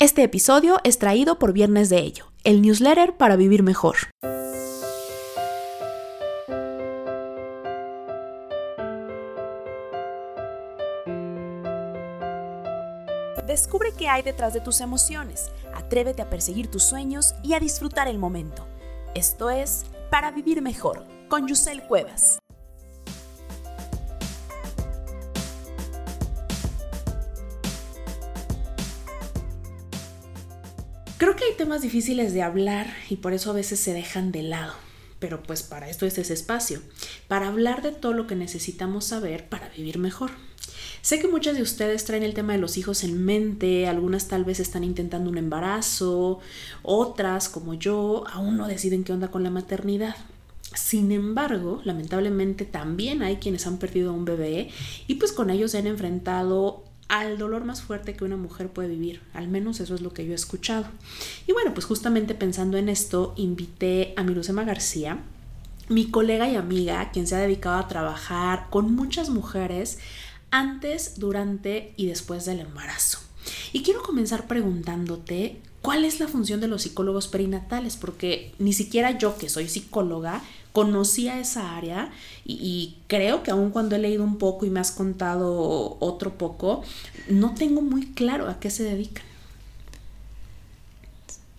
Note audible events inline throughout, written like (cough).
Este episodio es traído por Viernes de Ello, el newsletter para vivir mejor. Descubre qué hay detrás de tus emociones, atrévete a perseguir tus sueños y a disfrutar el momento. Esto es Para Vivir Mejor, con Yusel Cuevas. Creo que hay temas difíciles de hablar y por eso a veces se dejan de lado. Pero pues para esto es ese espacio, para hablar de todo lo que necesitamos saber para vivir mejor. Sé que muchas de ustedes traen el tema de los hijos en mente, algunas tal vez están intentando un embarazo, otras, como yo, aún no deciden qué onda con la maternidad. Sin embargo, lamentablemente también hay quienes han perdido a un bebé y pues con ellos se han enfrentado al dolor más fuerte que una mujer puede vivir. Al menos eso es lo que yo he escuchado. Y bueno, pues justamente pensando en esto, invité a Mirusema García, mi colega y amiga, quien se ha dedicado a trabajar con muchas mujeres antes, durante y después del embarazo. Y quiero comenzar preguntándote cuál es la función de los psicólogos perinatales, porque ni siquiera yo que soy psicóloga conocía esa área y, creo que aun cuando he leído un poco y me has contado otro poco, no tengo muy claro a qué se dedican.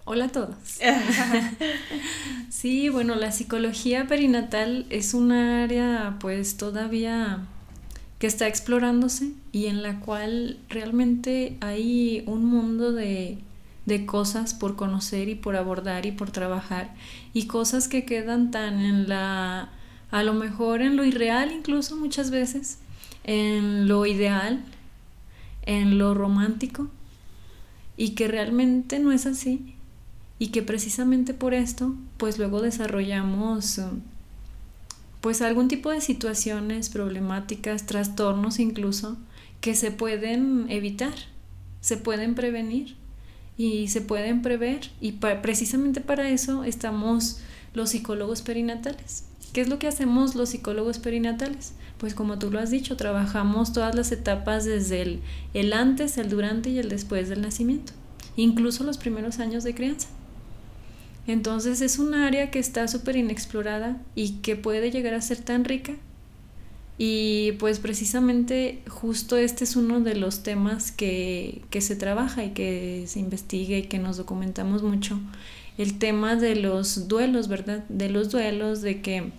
Hola a todos. (laughs) sí, bueno, la psicología perinatal es un área pues todavía que está explorándose y en la cual realmente hay un mundo de de cosas por conocer y por abordar y por trabajar y cosas que quedan tan en la a lo mejor en lo irreal incluso muchas veces en lo ideal en lo romántico y que realmente no es así y que precisamente por esto pues luego desarrollamos pues algún tipo de situaciones problemáticas trastornos incluso que se pueden evitar se pueden prevenir y se pueden prever y precisamente para eso estamos los psicólogos perinatales. ¿Qué es lo que hacemos los psicólogos perinatales? Pues como tú lo has dicho, trabajamos todas las etapas desde el, el antes, el durante y el después del nacimiento, incluso los primeros años de crianza. Entonces es un área que está súper inexplorada y que puede llegar a ser tan rica y pues precisamente justo este es uno de los temas que, se trabaja y que se investiga y que nos documentamos mucho. El tema de los duelos, ¿verdad? De los duelos, de que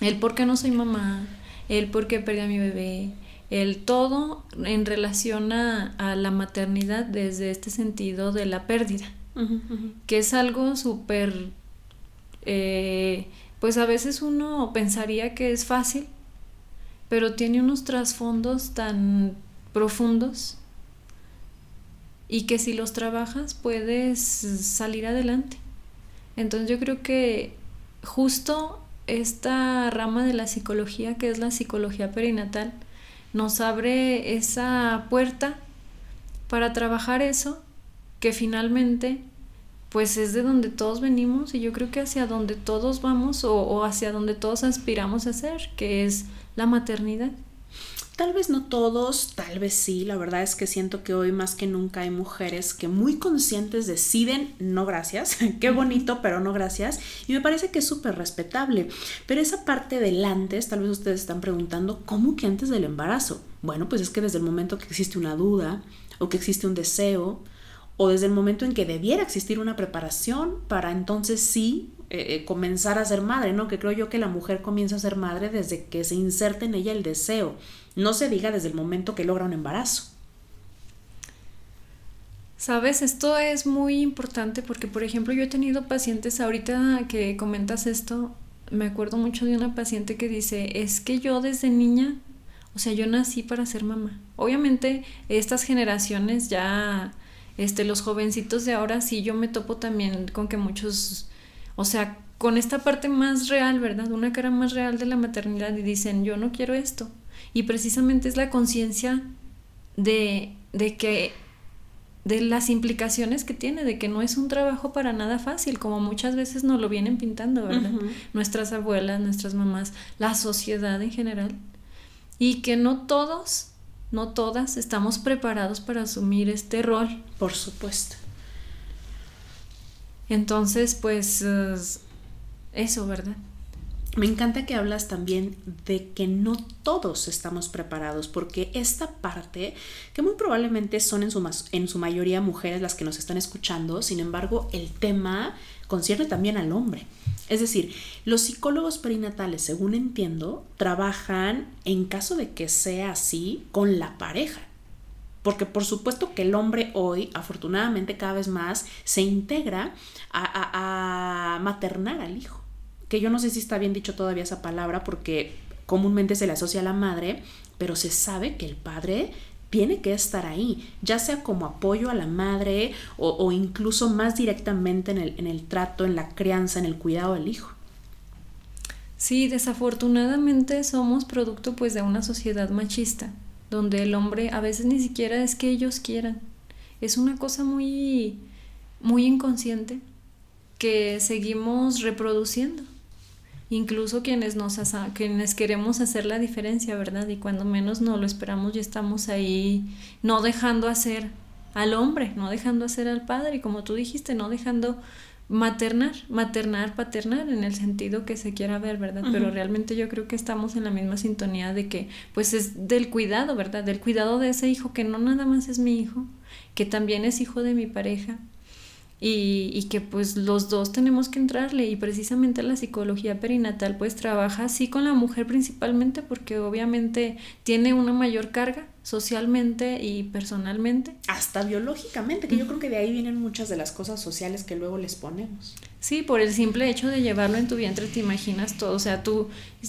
el por qué no soy mamá, el por qué perdí a mi bebé, el todo en relación a, la maternidad desde este sentido de la pérdida, que es algo súper, eh, pues a veces uno pensaría que es fácil, pero tiene unos trasfondos tan profundos y que si los trabajas puedes salir adelante. Entonces yo creo que justo esta rama de la psicología, que es la psicología perinatal, nos abre esa puerta para trabajar eso que finalmente pues es de donde todos venimos y yo creo que hacia donde todos vamos o, o hacia donde todos aspiramos a ser, que es la maternidad? Tal vez no todos, tal vez sí. La verdad es que siento que hoy más que nunca hay mujeres que muy conscientes deciden no gracias. (laughs) Qué bonito, pero no gracias. Y me parece que es súper respetable. Pero esa parte del antes, tal vez ustedes están preguntando, ¿cómo que antes del embarazo? Bueno, pues es que desde el momento que existe una duda o que existe un deseo o desde el momento en que debiera existir una preparación para entonces sí eh, eh, comenzar a ser madre, ¿no? Que creo yo que la mujer comienza a ser madre desde que se inserta en ella el deseo, no se diga desde el momento que logra un embarazo. Sabes, esto es muy importante porque, por ejemplo, yo he tenido pacientes, ahorita que comentas esto, me acuerdo mucho de una paciente que dice, es que yo desde niña, o sea, yo nací para ser mamá. Obviamente, estas generaciones ya, este, los jovencitos de ahora, sí, yo me topo también con que muchos o sea, con esta parte más real, ¿verdad? Una cara más real de la maternidad y dicen, yo no quiero esto. Y precisamente es la conciencia de, de que de las implicaciones que tiene, de que no es un trabajo para nada fácil, como muchas veces nos lo vienen pintando, ¿verdad? Nuestras abuelas, nuestras mamás, la sociedad en general. Y que no todos, no todas estamos preparados para asumir este rol. Por supuesto. Entonces, pues eso, ¿verdad? Me encanta que hablas también de que no todos estamos preparados, porque esta parte, que muy probablemente son en su, en su mayoría mujeres las que nos están escuchando, sin embargo, el tema concierne también al hombre. Es decir, los psicólogos perinatales, según entiendo, trabajan en caso de que sea así con la pareja. Porque por supuesto que el hombre hoy, afortunadamente cada vez más, se integra a maternar al hijo que yo no sé si está bien dicho todavía esa palabra porque comúnmente se le asocia a la madre, pero se sabe que el padre tiene que estar ahí, ya sea como apoyo a la madre o, incluso más directamente en el, en el trato, en la crianza, en el cuidado del hijo. Sí, desafortunadamente somos producto pues de una sociedad machista, donde el hombre a veces ni siquiera es que ellos quieran. Es una cosa muy muy inconsciente que seguimos reproduciendo incluso quienes nos quienes queremos hacer la diferencia, ¿verdad? Y cuando menos no lo esperamos ya estamos ahí no dejando hacer al hombre, no dejando hacer al padre, y como tú dijiste, no dejando maternar, maternar, paternar en el sentido que se quiera ver, ¿verdad? Pero realmente yo creo que estamos en la misma sintonía de que pues es del cuidado, ¿verdad? Del cuidado de ese hijo que no nada más es mi hijo, que también es hijo de mi pareja, y, y, que pues los dos tenemos que entrarle y precisamente la psicología perinatal pues trabaja así con la mujer principalmente porque obviamente tiene una mayor carga socialmente y personalmente. Hasta biológicamente, que yo creo que de ahí vienen muchas de las cosas sociales que luego les ponemos. Sí, por el simple hecho de llevarlo en tu vientre te imaginas todo, o sea, tú,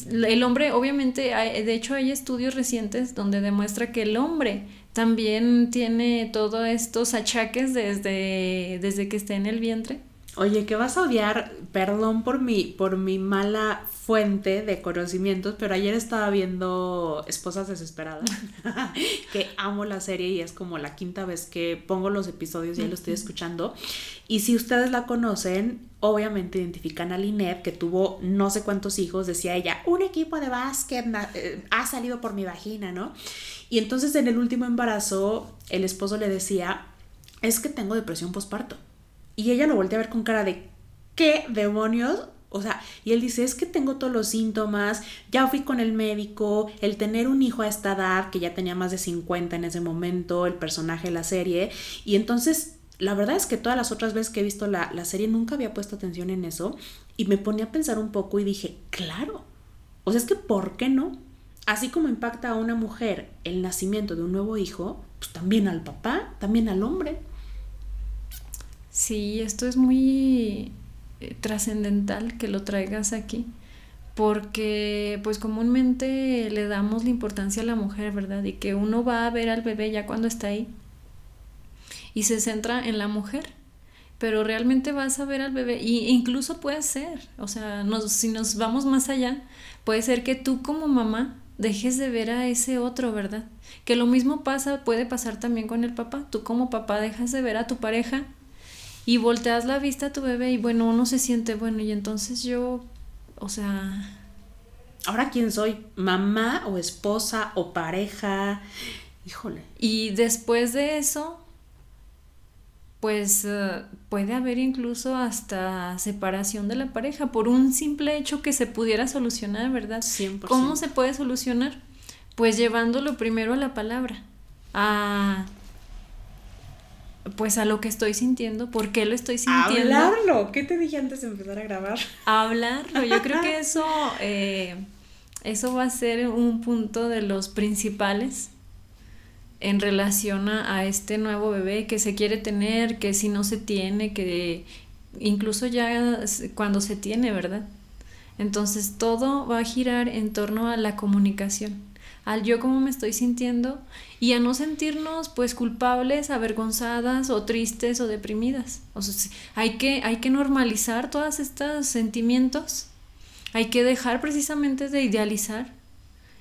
el hombre, obviamente, de hecho hay estudios recientes donde demuestra que el hombre también tiene todos estos achaques desde, desde que está en el vientre. Oye, que vas a odiar, perdón por mi, por mi mala fuente de conocimientos, pero ayer estaba viendo Esposas Desesperadas, (laughs) que amo la serie y es como la quinta vez que pongo los episodios y ya lo estoy escuchando. Y si ustedes la conocen, obviamente identifican a Linet, que tuvo no sé cuántos hijos, decía ella, un equipo de básquet eh, ha salido por mi vagina, ¿no? Y entonces en el último embarazo, el esposo le decía, es que tengo depresión postparto. Y ella lo voltea a ver con cara de, ¿qué demonios? O sea, y él dice, es que tengo todos los síntomas, ya fui con el médico, el tener un hijo a esta edad, que ya tenía más de 50 en ese momento, el personaje de la serie, y entonces la verdad es que todas las otras veces que he visto la, la serie nunca había puesto atención en eso, y me ponía a pensar un poco y dije, claro, o sea, es que ¿por qué no? Así como impacta a una mujer el nacimiento de un nuevo hijo, pues también al papá, también al hombre. Sí, esto es muy eh, trascendental que lo traigas aquí, porque pues comúnmente le damos la importancia a la mujer, ¿verdad? Y que uno va a ver al bebé ya cuando está ahí y se centra en la mujer, pero realmente vas a ver al bebé y incluso puede ser, o sea, si nos vamos más allá, puede ser que tú como mamá dejes de ver a ese otro, ¿verdad? Que lo mismo pasa, puede pasar también con el papá. Tú como papá dejas de ver a tu pareja y volteas la vista a tu bebé y bueno, uno se siente bueno y entonces yo, o sea... Ahora quién soy, mamá o esposa o pareja, híjole. Y después de eso, pues eh, puede haber incluso hasta separación de la pareja por un simple hecho que se pudiera solucionar, ¿verdad? 100%. ¿Cómo se puede solucionar? Pues llevándolo primero a la palabra, a pues a lo que estoy sintiendo, por qué lo estoy sintiendo. Hablarlo, ¿qué te dije antes de empezar a grabar? (laughs) Hablarlo, yo creo que eso, eh, eso va a ser un punto de los principales en relación a, este nuevo bebé que se quiere tener, que si no se tiene, que incluso ya cuando se tiene, ¿verdad? Entonces todo va a girar en torno a la comunicación, al yo cómo me estoy sintiendo y a no sentirnos pues culpables, avergonzadas o tristes o deprimidas. O sea, hay que, hay que normalizar todos estos sentimientos, hay que dejar precisamente de idealizar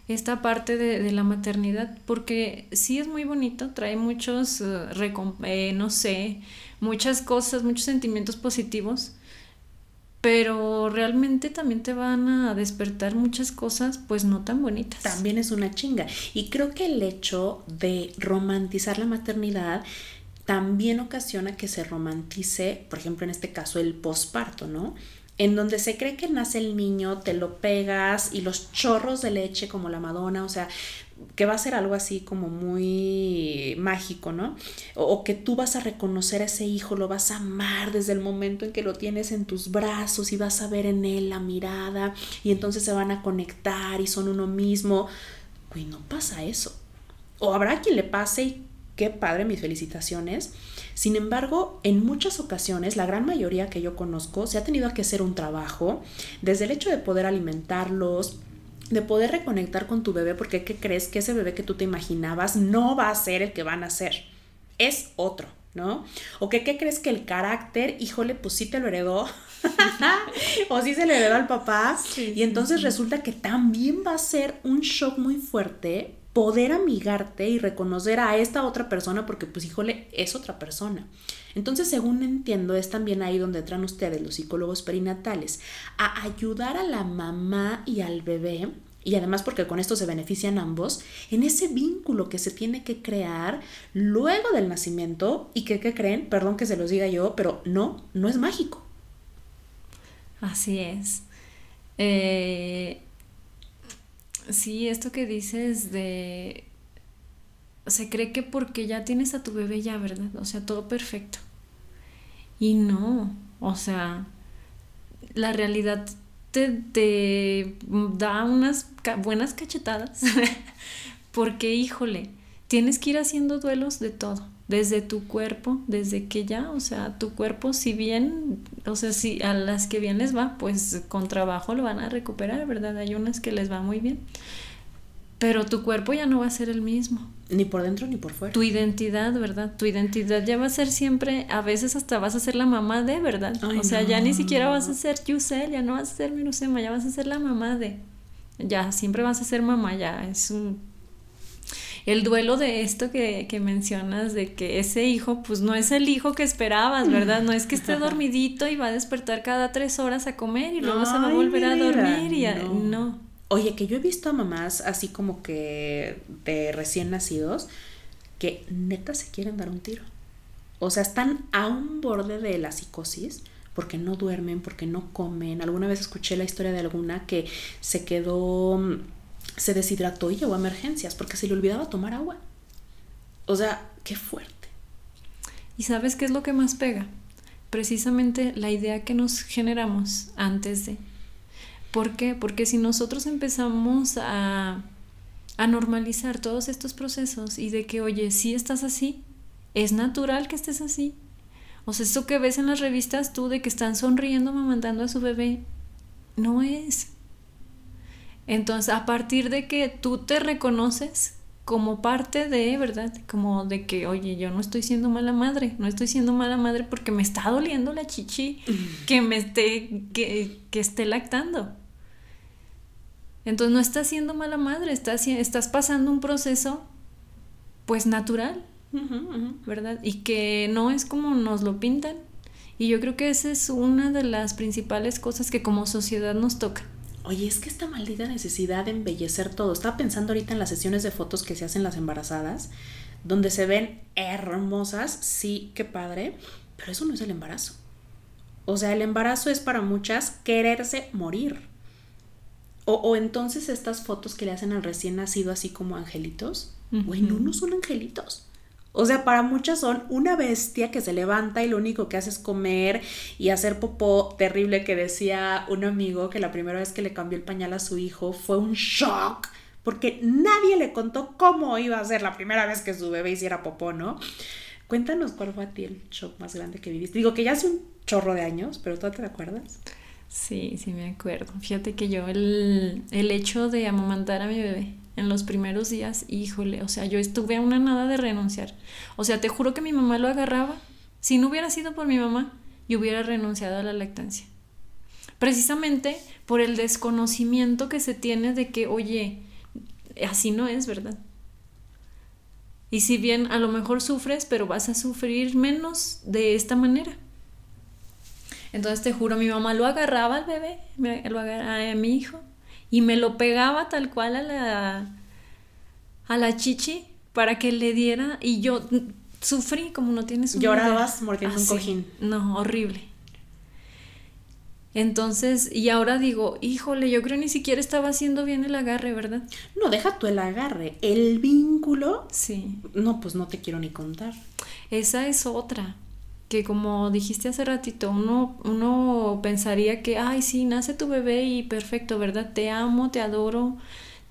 esta parte de, la maternidad, porque sí es muy bonito, trae muchos, eh, no sé, muchas cosas, muchos sentimientos positivos, pero realmente también te van a despertar muchas cosas pues no tan bonitas. También es una chinga. Y creo que el hecho de romantizar la maternidad también ocasiona que se romantice, por ejemplo, en este caso, el posparto, ¿no? En donde se cree que nace el niño, te lo pegas y los chorros de leche como la Madonna, o sea, que va a ser algo así como muy mágico, ¿no? O, que tú vas a reconocer a ese hijo, lo vas a amar desde el momento en que lo tienes en tus brazos y vas a ver en él la mirada y entonces se van a conectar y son uno mismo. Güey, no pasa eso. O habrá quien le pase y qué padre, mis felicitaciones. Sin embargo, en muchas ocasiones, la gran mayoría que yo conozco, se ha tenido que hacer un trabajo, desde el hecho de poder alimentarlos, de poder reconectar con tu bebé, porque ¿qué crees que ese bebé que tú te imaginabas no va a ser el que van a ser? Es otro, ¿no? O que ¿qué crees que el carácter, híjole, pues sí te lo heredó, (laughs) o sí se le heredó al papá, y entonces resulta que también va a ser un shock muy fuerte poder amigarte y reconocer a esta otra persona porque pues híjole, es otra persona. Entonces, según entiendo, es también ahí donde entran ustedes, los psicólogos perinatales, a ayudar a la mamá y al bebé y además porque con esto se benefician ambos, en ese vínculo que se tiene que crear luego del nacimiento y que, ¿qué creen? Perdón que se los diga yo, pero no, no es mágico. Así es. Eh, sí, esto que dices de... Se cree que porque ya tienes a tu bebé ya, ¿verdad? O sea, todo perfecto. Y no, o sea, la realidad te, da unas buenas cachetadas, (laughs) porque híjole, tienes que ir haciendo duelos de todo, desde tu cuerpo, desde que ya, o sea, tu cuerpo, si bien, o sea, si a las que bien les va, pues con trabajo lo van a recuperar, ¿verdad? Hay unas que les va muy bien, pero tu cuerpo ya no va a ser el mismo. Ni por dentro ni por fuera. Tu identidad, ¿verdad? Tu identidad ya va a ser siempre, a veces hasta vas a ser la mamá de, ¿verdad? o sea, ya ni siquiera vas a ser Yusel, ya no vas a ser Minusema, ya vas a ser la mamá de. Ya, siempre vas a ser mamá, ya. Es un. El duelo de esto que, que mencionas, de que ese hijo, pues no es el hijo que esperabas, ¿verdad? No es que esté (laughs) dormidito y va a despertar cada tres horas a comer y luego se va a volver a dormir y no Oye, que yo he visto a mamás así como que de recién nacidos que neta se quieren dar un tiro. O sea, están a un borde de la psicosis porque no duermen, porque no comen. Alguna vez escuché la historia de alguna que se quedó, se deshidrató y llegó a emergencias porque se le olvidaba tomar agua. O sea, qué fuerte. ¿Y sabes qué es lo que más pega? Precisamente la idea que nos generamos antes de ¿Por qué? Porque si nosotros empezamos a, a normalizar todos estos procesos y de que, oye, si estás así, es natural que estés así. O sea, eso que ves en las revistas tú de que están sonriendo mamantando a su bebé, no es. Entonces, a partir de que tú te reconoces como parte de, ¿verdad? Como de que, oye, yo no estoy siendo mala madre, no estoy siendo mala madre porque me está doliendo la chichi que me esté, que, que esté lactando. Entonces no estás siendo mala madre, estás, estás pasando un proceso pues natural, ¿verdad? Y que no es como nos lo pintan. Y yo creo que esa es una de las principales cosas que como sociedad nos toca. Oye, es que esta maldita necesidad de embellecer todo. Estaba pensando ahorita en las sesiones de fotos que se hacen las embarazadas, donde se ven hermosas, sí, qué padre, pero eso no es el embarazo. O sea, el embarazo es para muchas quererse morir. O, entonces estas fotos que le hacen al recién nacido así como angelitos, bueno, no, son angelitos. O sea, para muchas son una bestia que se levanta y lo único que hace es comer y hacer popó terrible que decía un amigo que la primera vez que le cambió el pañal a su hijo fue un shock porque nadie le contó cómo iba a ser la primera vez que su bebé hiciera popó, ¿no? Cuéntanos cuál fue a ti el shock más grande que viviste. Digo que ya hace un chorro de años, pero ¿tú te acuerdas? Sí, sí me acuerdo. Fíjate que yo el, el hecho de amamantar a mi bebé en los primeros días, híjole, o sea, yo estuve a una nada de renunciar. O sea, te juro que mi mamá lo agarraba. Si no hubiera sido por mi mamá, yo hubiera renunciado a la lactancia. Precisamente por el desconocimiento que se tiene de que, oye, así no es, ¿verdad? Y si bien a lo mejor sufres, pero vas a sufrir menos de esta manera. Entonces te juro, mi mamá lo agarraba al bebé, lo agarraba a mi hijo, y me lo pegaba tal cual a la, a la chichi para que le diera, y yo sufrí como no tienes un Llorabas mordiendo un cojín. No, horrible. Entonces, y ahora digo, híjole, yo creo ni siquiera estaba haciendo bien el agarre, ¿verdad? No, deja tú el agarre, el vínculo. Sí. No, pues no te quiero ni contar. Esa es otra, que como dijiste hace ratito, uno, uno pensaría que, ay, sí, nace tu bebé y perfecto, ¿verdad? Te amo, te adoro,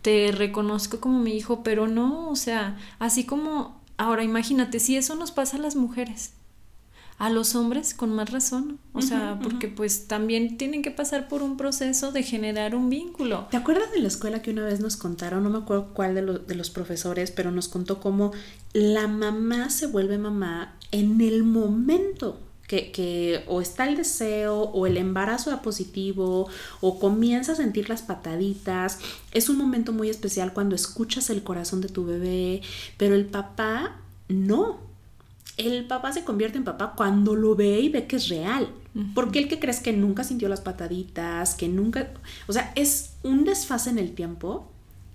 te reconozco como mi hijo, pero no, o sea, así como, ahora imagínate, si eso nos pasa a las mujeres, a los hombres con más razón, o sea, porque pues también tienen que pasar por un proceso de generar un vínculo. ¿Te acuerdas de la escuela que una vez nos contaron, no me acuerdo cuál de, de los profesores, pero nos contó cómo la mamá se vuelve mamá en el momento que, que, o está el deseo o el embarazo da positivo o comienza a sentir las pataditas. Es un momento muy especial cuando escuchas el corazón de tu bebé, pero el papá no el papá se convierte en papá cuando lo ve y ve que es real. Porque el que crees que nunca sintió las pataditas, que nunca... O sea, es un desfase en el tiempo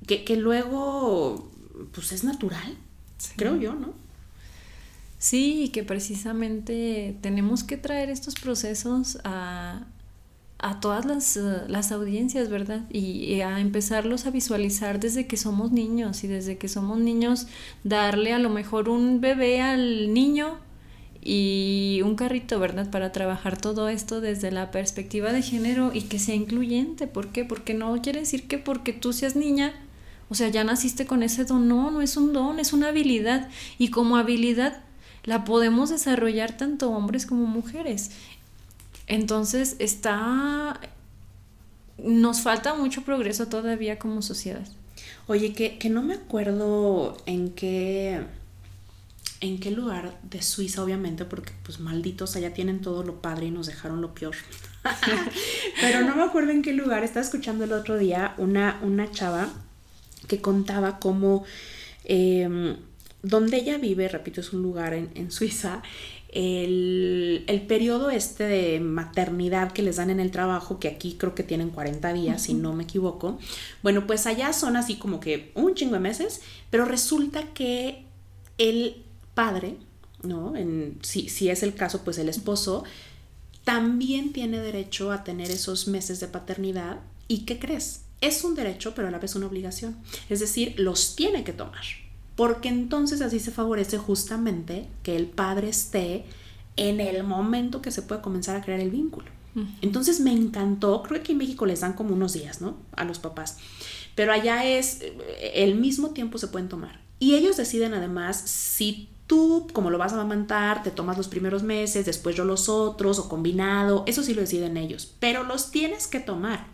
que, que luego, pues es natural, creo yo, ¿no? Sí, y que precisamente tenemos que traer estos procesos a, a todas las, eh, las audiencias, ¿verdad? Y, a empezarlos a visualizar desde que somos niños y desde que somos niños darle a lo mejor un bebé al niño y un carrito, ¿verdad? Para trabajar todo esto desde la perspectiva de género y que sea incluyente. ¿Por qué? Porque no quiere decir que porque tú seas niña, o sea, ya naciste con ese don. No, no es un don, es una habilidad. Y como habilidad la podemos desarrollar tanto hombres como mujeres. Entonces está... Nos falta mucho progreso todavía como sociedad. Oye, que, que no me acuerdo en qué en qué lugar de Suiza, obviamente, porque pues malditos allá tienen todo lo padre y nos dejaron lo peor. (laughs) Pero no me acuerdo en qué lugar, estaba escuchando el otro día una, una chava que contaba cómo em, donde ella vive, repito, es un lugar en, en Suiza, el, el, periodo este de maternidad que les dan en el trabajo, que aquí creo que tienen 40 días, si no me equivoco, bueno, pues allá son así como que un chingo de meses, pero resulta que el padre, ¿no? En, si, si es el caso, pues el esposo, también tiene derecho a tener esos meses de paternidad. ¿Y qué crees? Es un derecho, pero a la vez una obligación. Es decir, los tiene que tomar porque entonces así se favorece justamente que el padre esté en el momento que se puede comenzar a crear el vínculo. Entonces me encantó, creo que aquí en México les dan como unos días, ¿no? A los papás, pero allá es el mismo tiempo se pueden tomar. Y ellos deciden además si tú, como lo vas a amamantar, te tomas los primeros meses, después yo los otros o combinado, eso sí lo deciden ellos, pero los tienes que tomar.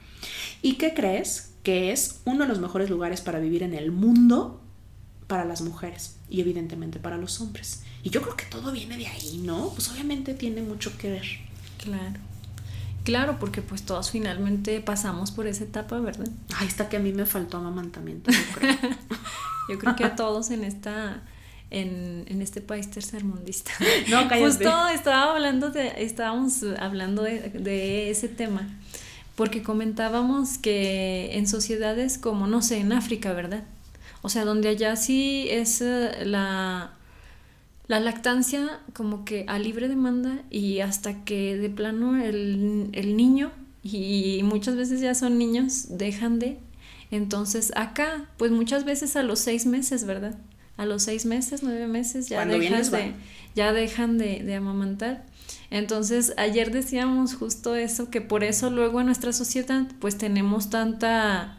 ¿Y qué crees? Que es uno de los mejores lugares para vivir en el mundo para las mujeres y evidentemente para los hombres. Y yo creo que todo viene de ahí, ¿no? Pues obviamente tiene mucho que ver. Claro. Claro, porque pues todos finalmente pasamos por esa etapa, ¿verdad? Ahí está que a mí me faltó amamantamiento, yo creo. (laughs) yo creo que a todos en esta en, en este país tercermundista. (laughs) No, cállate. Justo estaba hablando de, estábamos hablando de, de ese tema, porque comentábamos que en sociedades como, no sé, en África, ¿verdad? O sea, donde allá sí es eh, la, la lactancia como que a libre demanda y hasta que de plano el, el niño, y muchas veces ya son niños, dejan de. Entonces acá, pues muchas veces a los seis meses, ¿verdad? A los seis meses, nueve meses ya, dejan de, ya dejan de, de amamantar. Entonces, ayer decíamos justo eso, que por eso luego en nuestra sociedad pues tenemos tanta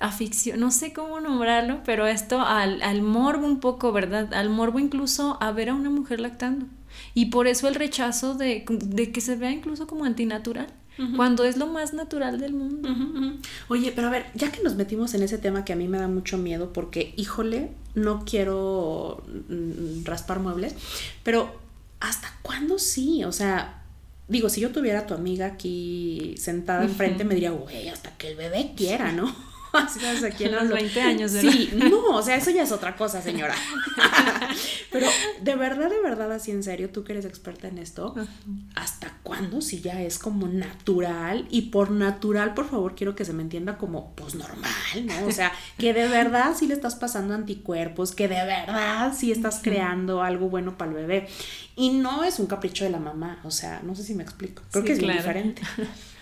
afición, no sé cómo nombrarlo, pero esto al, al morbo un poco, ¿verdad? Al morbo incluso a ver a una mujer lactando. Y por eso el rechazo de, de que se vea incluso como antinatural. Cuando es lo más natural del mundo. Oye, pero a ver, ya que nos metimos en ese tema que a mí me da mucho miedo, porque, híjole, no quiero mm, raspar muebles, pero ¿hasta cuándo sí? O sea, digo, si yo tuviera a tu amiga aquí sentada enfrente, me diría, güey, hasta que el bebé quiera, ¿no? ¿Sabes a quién los hablo? 20 años, ¿verdad? Sí, no, o sea, eso ya es otra cosa, señora. (laughs) Pero de verdad, de verdad, así en serio, tú que eres experta en esto, ¿hasta cuándo si ya es como natural? Y por natural, por favor, quiero que se me entienda como, pues normal, ¿no? O sea, que de verdad sí le estás pasando anticuerpos, que de verdad sí estás creando algo bueno para el bebé. Y no es un capricho de la mamá, o sea, no sé si me explico. Creo Sí, que es claro. diferente. (laughs)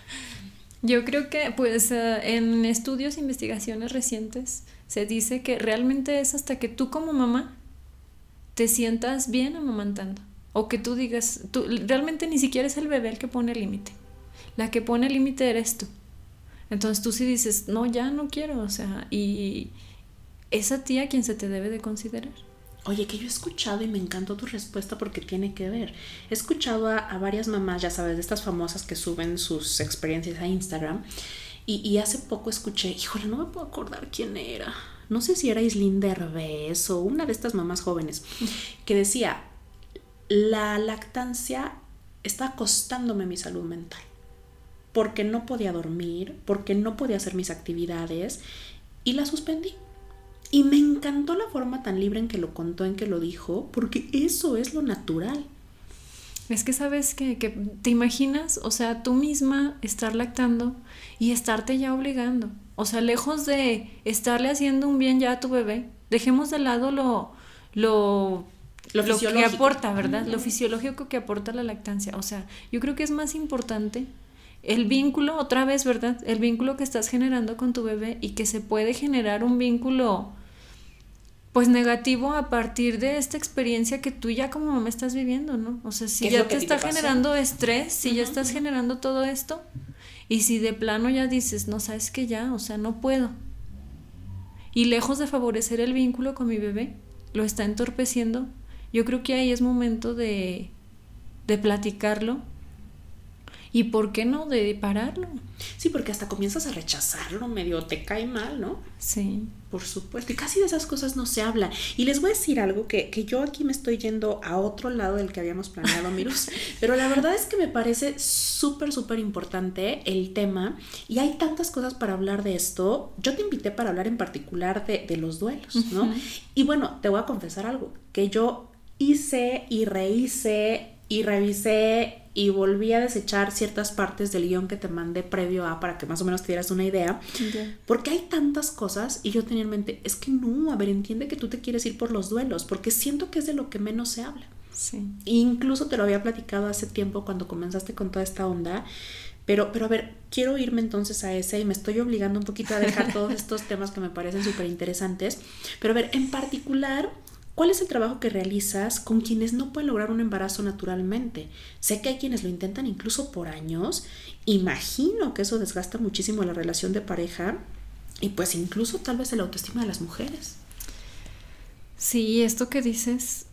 Yo creo que, pues, eh, en estudios, investigaciones recientes, se dice que realmente es hasta que tú como mamá te sientas bien amamantando. O que tú digas, tú, realmente ni siquiera es el bebé el que pone el límite. La que pone el límite eres tú. Entonces tú sí dices, no, ya no quiero, o sea, y es a ti a quien se te debe de considerar. Oye, que yo he escuchado y me encantó tu respuesta porque tiene que ver. He escuchado a, varias mamás, ya sabes, de estas famosas que suben sus experiencias a Instagram. Y, y hace poco escuché, híjole, no me puedo acordar quién era. No sé si era Islín Derbez o una de estas mamás jóvenes, que decía, la lactancia está costándome mi salud mental. Porque no podía dormir, porque no podía hacer mis actividades y la suspendí. Y me encantó la forma tan libre en que lo contó, en que lo dijo, porque eso es lo natural. Es que sabes que, que te imaginas, o sea, tú misma estar lactando y estarte ya obligando. O sea, lejos de estarle haciendo un bien ya a tu bebé, dejemos de lado lo, lo, Lo que aporta, ¿verdad? Lo fisiológico que aporta la lactancia. O sea, yo creo que es más importante el vínculo, otra vez, ¿verdad? El vínculo que estás generando con tu bebé y que se puede generar un vínculo pues negativo a partir de esta experiencia que tú ya como mamá estás viviendo, ¿no? O sea, si ¿Qué es ya te está generando estrés, si ya estás generando todo esto, y si de plano ya dices, no sabes que ya, o sea, no puedo. Y lejos de favorecer el vínculo con mi bebé, lo está entorpeciendo. Yo creo que ahí es momento de, de platicarlo. Y por qué no de pararlo. Sí, porque hasta comienzas a rechazarlo, medio te cae mal, ¿no? Sí. Por supuesto, y casi de esas cosas no se habla. Y les voy a decir algo que, que yo aquí me estoy yendo a otro lado del que habíamos planeado, Mirus, (laughs) pero la verdad es que me parece súper, súper importante el tema y hay tantas cosas para hablar de esto. Yo te invité para hablar en particular de, de los duelos, ¿no? Y bueno, te voy a confesar algo, que yo hice y rehice y revisé y volví a desechar ciertas partes del guion que te mandé previo a para que más o menos te dieras una idea. Porque hay tantas cosas y yo tenía en mente, es que no, a ver, entiende que tú te quieres ir por los duelos, porque siento que es de lo que menos se habla. Sí. Incluso te lo había platicado hace tiempo cuando comenzaste con toda esta onda. Pero, pero a ver, quiero irme entonces a ese y me estoy obligando un poquito a dejar todos estos temas que me parecen súper interesantes. Pero a ver, en particular, ¿cuál es el trabajo que realizas con quienes no pueden lograr un embarazo naturalmente? Sé que hay quienes lo intentan incluso por años. Imagino que eso desgasta muchísimo la relación de pareja y pues incluso tal vez el autoestima de las mujeres. Sí, esto que dices,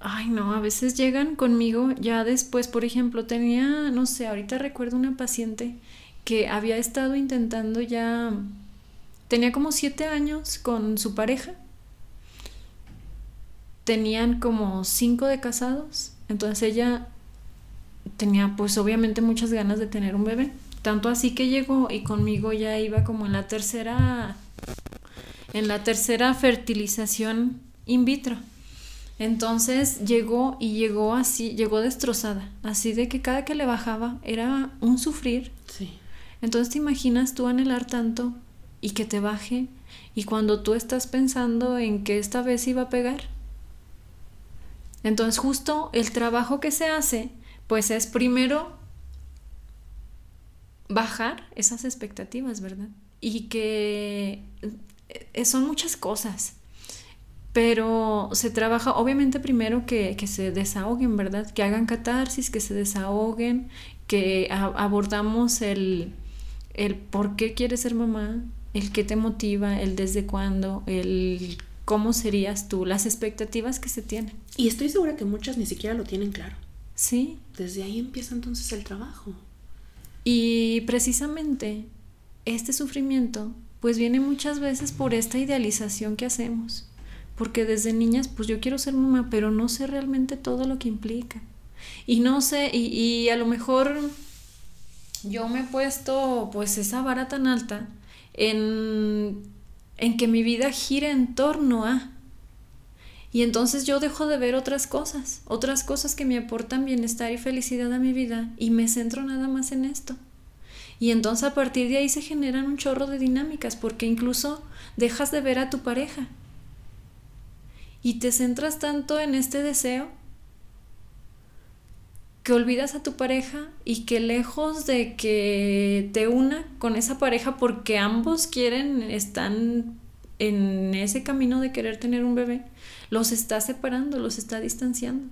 ay no, a veces llegan conmigo ya después, por ejemplo, tenía, no sé, ahorita recuerdo una paciente que había estado intentando ya, tenía como siete años con su pareja, tenían como cinco de casados, entonces ella tenía pues obviamente muchas ganas de tener un bebé, tanto así que llegó y conmigo ya iba como en la tercera en la tercera fertilización in vitro. Entonces llegó y llegó así, llegó destrozada, así de que cada que le bajaba era un sufrir. Sí. Entonces te imaginas tú anhelar tanto y que te baje y cuando tú estás pensando en que esta vez iba a pegar. Entonces justo el trabajo que se hace pues es primero bajar esas expectativas, ¿verdad? Y que eh, son muchas cosas, pero se trabaja obviamente primero que, que se desahoguen, ¿verdad? Que hagan catarsis, que se desahoguen, que abordamos el, el por qué quieres ser mamá, el qué te motiva, el desde cuándo, el cómo serías tú, las expectativas que se tienen. Y estoy segura que muchas ni siquiera lo tienen claro. Sí, Desde ahí empieza entonces el trabajo. Y precisamente este sufrimiento pues viene muchas veces por esta idealización que hacemos. Porque desde niñas pues yo quiero ser mamá, pero no sé realmente todo lo que implica. Y no sé, y, y a lo mejor yo me he puesto pues esa vara tan alta en, en que mi vida gire en torno a. Y entonces yo dejo de ver otras cosas, otras cosas que me aportan bienestar y felicidad a mi vida y me centro nada más en esto. Y entonces a partir de ahí se generan un chorro de dinámicas porque incluso dejas de ver a tu pareja y te centras tanto en este deseo que olvidas a tu pareja y que lejos de que te una con esa pareja porque ambos quieren, están en ese camino de querer tener un bebé, los está separando, los está distanciando.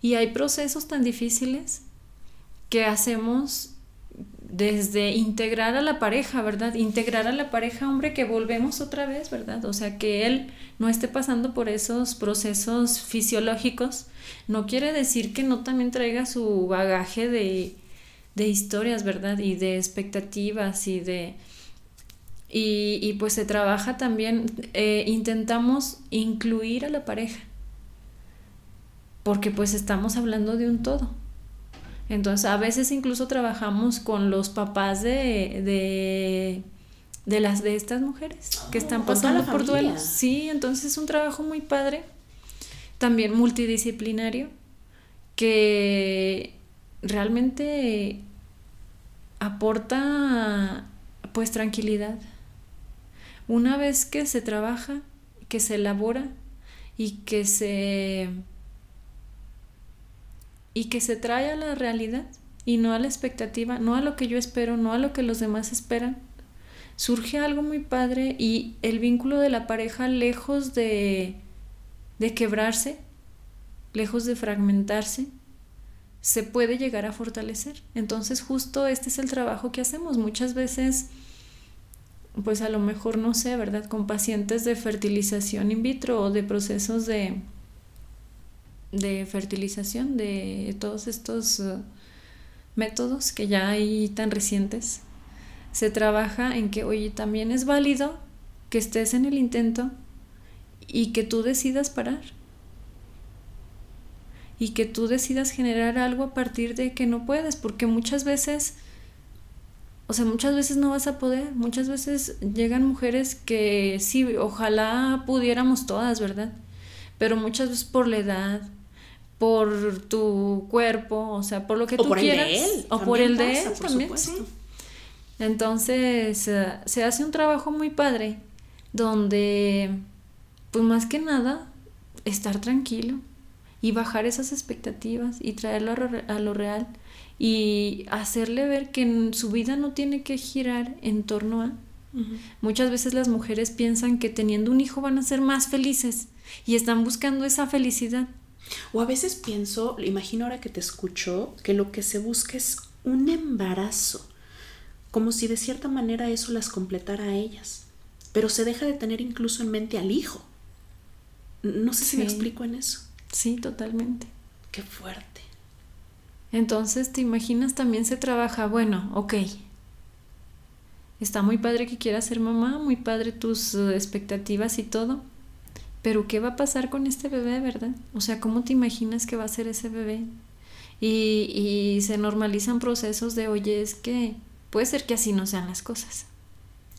Y hay procesos tan difíciles que hacemos desde integrar a la pareja, ¿verdad? Integrar a la pareja, hombre, que volvemos otra vez, ¿verdad? O sea, que él no esté pasando por esos procesos fisiológicos, no quiere decir que no también traiga su bagaje de, de historias, ¿verdad? Y de expectativas y de... Y, y pues se trabaja también, eh, intentamos incluir a la pareja, porque pues estamos hablando de un todo. Entonces, a veces incluso trabajamos con los papás de, de, de las de estas mujeres que están toda pasando por duelos. Sí, entonces es un trabajo muy padre, también multidisciplinario, que realmente aporta pues tranquilidad. Una vez que se trabaja, que se elabora y que se y que se trae a la realidad y no a la expectativa, no a lo que yo espero, no a lo que los demás esperan. Surge algo muy padre y el vínculo de la pareja lejos de, de quebrarse, lejos de fragmentarse, se puede llegar a fortalecer. Entonces justo este es el trabajo que hacemos. Muchas veces, pues a lo mejor no sé, ¿verdad? Con pacientes de fertilización in vitro o de procesos de, de fertilización, de todos estos uh, métodos que ya hay tan recientes, se trabaja en que, oye, también es válido que estés en el intento y que tú decidas parar. Y que tú decidas generar algo a partir de que no puedes, porque muchas veces, o sea, muchas veces no vas a poder, muchas veces llegan mujeres que sí, ojalá pudiéramos todas, ¿verdad? Pero muchas veces por la edad, por tu cuerpo, o sea, por lo que O tú por el de quieras, él, o por el de él por también, sí. Entonces, eh, se hace un trabajo muy padre donde, pues más que nada, estar tranquilo y bajar esas expectativas y traerlo a, lo- a lo real y hacerle ver que su vida no tiene que girar en torno a... Muchas veces las mujeres piensan que teniendo un hijo van a ser más felices y están buscando esa felicidad. O a veces pienso, imagino ahora que te escucho, que lo que se busca es un embarazo, como si de cierta manera eso las completara a ellas, pero se deja de tener incluso en mente al hijo. No sé si me explico en eso. Sí, totalmente. Qué fuerte. Entonces, ¿te imaginas? También se trabaja, bueno, ok. Está muy padre que quieras ser mamá, muy padre tus eh, expectativas y todo. Pero ¿qué va a pasar con este bebé, verdad? O sea, ¿cómo te imaginas que va a ser ese bebé? Y, y se normalizan procesos de, oye, es que puede ser que así no sean las cosas.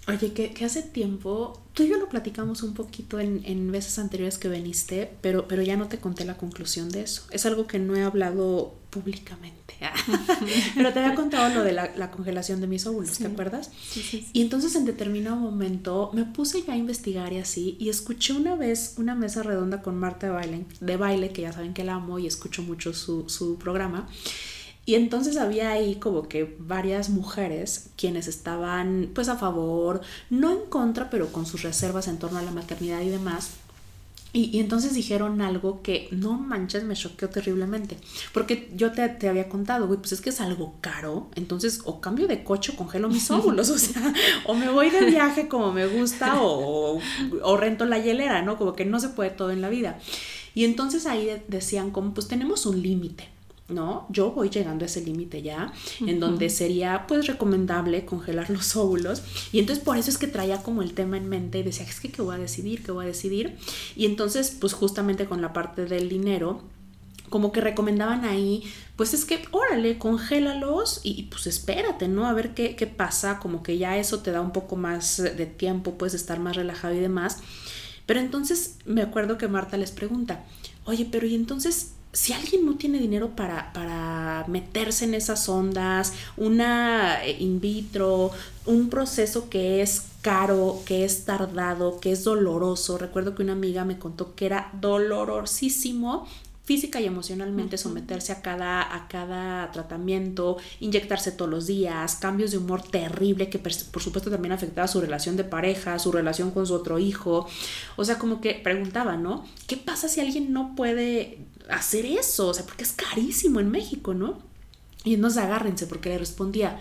Oye, que, que hace tiempo, tú y yo lo platicamos un poquito en, en veces anteriores que viniste, pero, pero ya no te conté la conclusión de eso. Es algo que no he hablado públicamente. (laughs) pero te había contado lo de la, la congelación de mis óvulos, Sí. ¿te acuerdas? Sí, sí, sí. Y entonces en determinado momento me puse ya a investigar y así, y escuché una vez una mesa redonda con Marta de baile, de baile que ya saben que la amo y escucho mucho su, su programa. Y entonces había ahí como que varias mujeres quienes estaban pues a favor, no en contra, pero con sus reservas en torno a la maternidad y demás. Y, y entonces dijeron algo que no manches, me choqueó terriblemente. Porque yo te, te había contado, güey, pues es que es algo caro. Entonces, o cambio de coche o congelo mis (laughs) óvulos. o sea, o me voy de viaje como me gusta o, o rento la hielera, ¿no? Como que no se puede todo en la vida. Y entonces ahí de- decían, como, pues tenemos un límite. ¿No? Yo voy llegando a ese límite ya, en donde sería pues recomendable congelar (laughs) los óvulos. Y entonces por eso es que traía como el tema en mente y decía, es que qué voy a decidir, qué voy a decidir. Y entonces pues justamente con la parte del dinero, como que recomendaban ahí, pues es que, órale, congélalos y, pues espérate, ¿no? A ver qué, qué, pasa, como que ya eso te da un poco más de tiempo, puedes estar más relajado y demás. Pero entonces me acuerdo que Marta les pregunta, oye, pero ¿y entonces si alguien no tiene dinero para, para meterse en esas ondas, una eh, in vitro, un proceso que es caro, que es tardado, que es doloroso. Recuerdo que una amiga me contó que era dolorosísimo física y emocionalmente someterse a cada, a cada tratamiento, inyectarse todos los días, cambios de humor terrible que por supuesto también afectaba su relación de pareja, su relación con su otro hijo. O sea, como que preguntaba, ¿no? ¿Qué pasa si alguien no puede hacer eso? O sea, porque es carísimo en México, ¿no? Y entonces agárrense porque le respondía,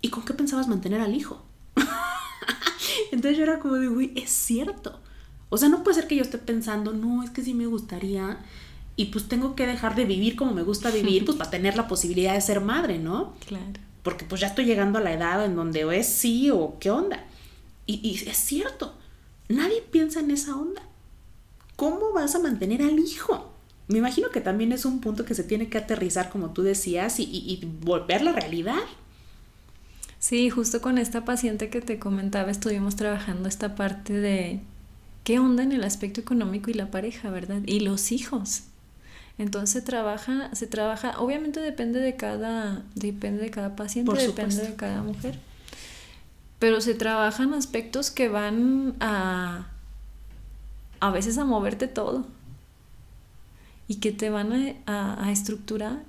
¿y con qué pensabas mantener al hijo? (laughs) entonces yo era como de, uy, es cierto. O sea, no puede ser que yo esté pensando, no, es que sí me gustaría y pues tengo que dejar de vivir como me gusta vivir, pues para tener la posibilidad de ser madre, ¿no? Claro. Porque pues ya estoy llegando a la edad en donde o es sí o qué onda. Y, y es cierto, nadie piensa en esa onda. ¿Cómo vas a mantener al hijo? Me imagino que también es un punto que se tiene que aterrizar, como tú decías, y, y, y volver la realidad. Sí, justo con esta paciente que te comentaba, estuvimos trabajando esta parte de qué onda en el aspecto económico y la pareja, ¿verdad? Y los hijos. Entonces se trabaja, se trabaja, obviamente depende de cada, depende de cada paciente, depende de cada mujer. Pero se trabajan aspectos que van a a veces a moverte todo y que te van a, a, estructurar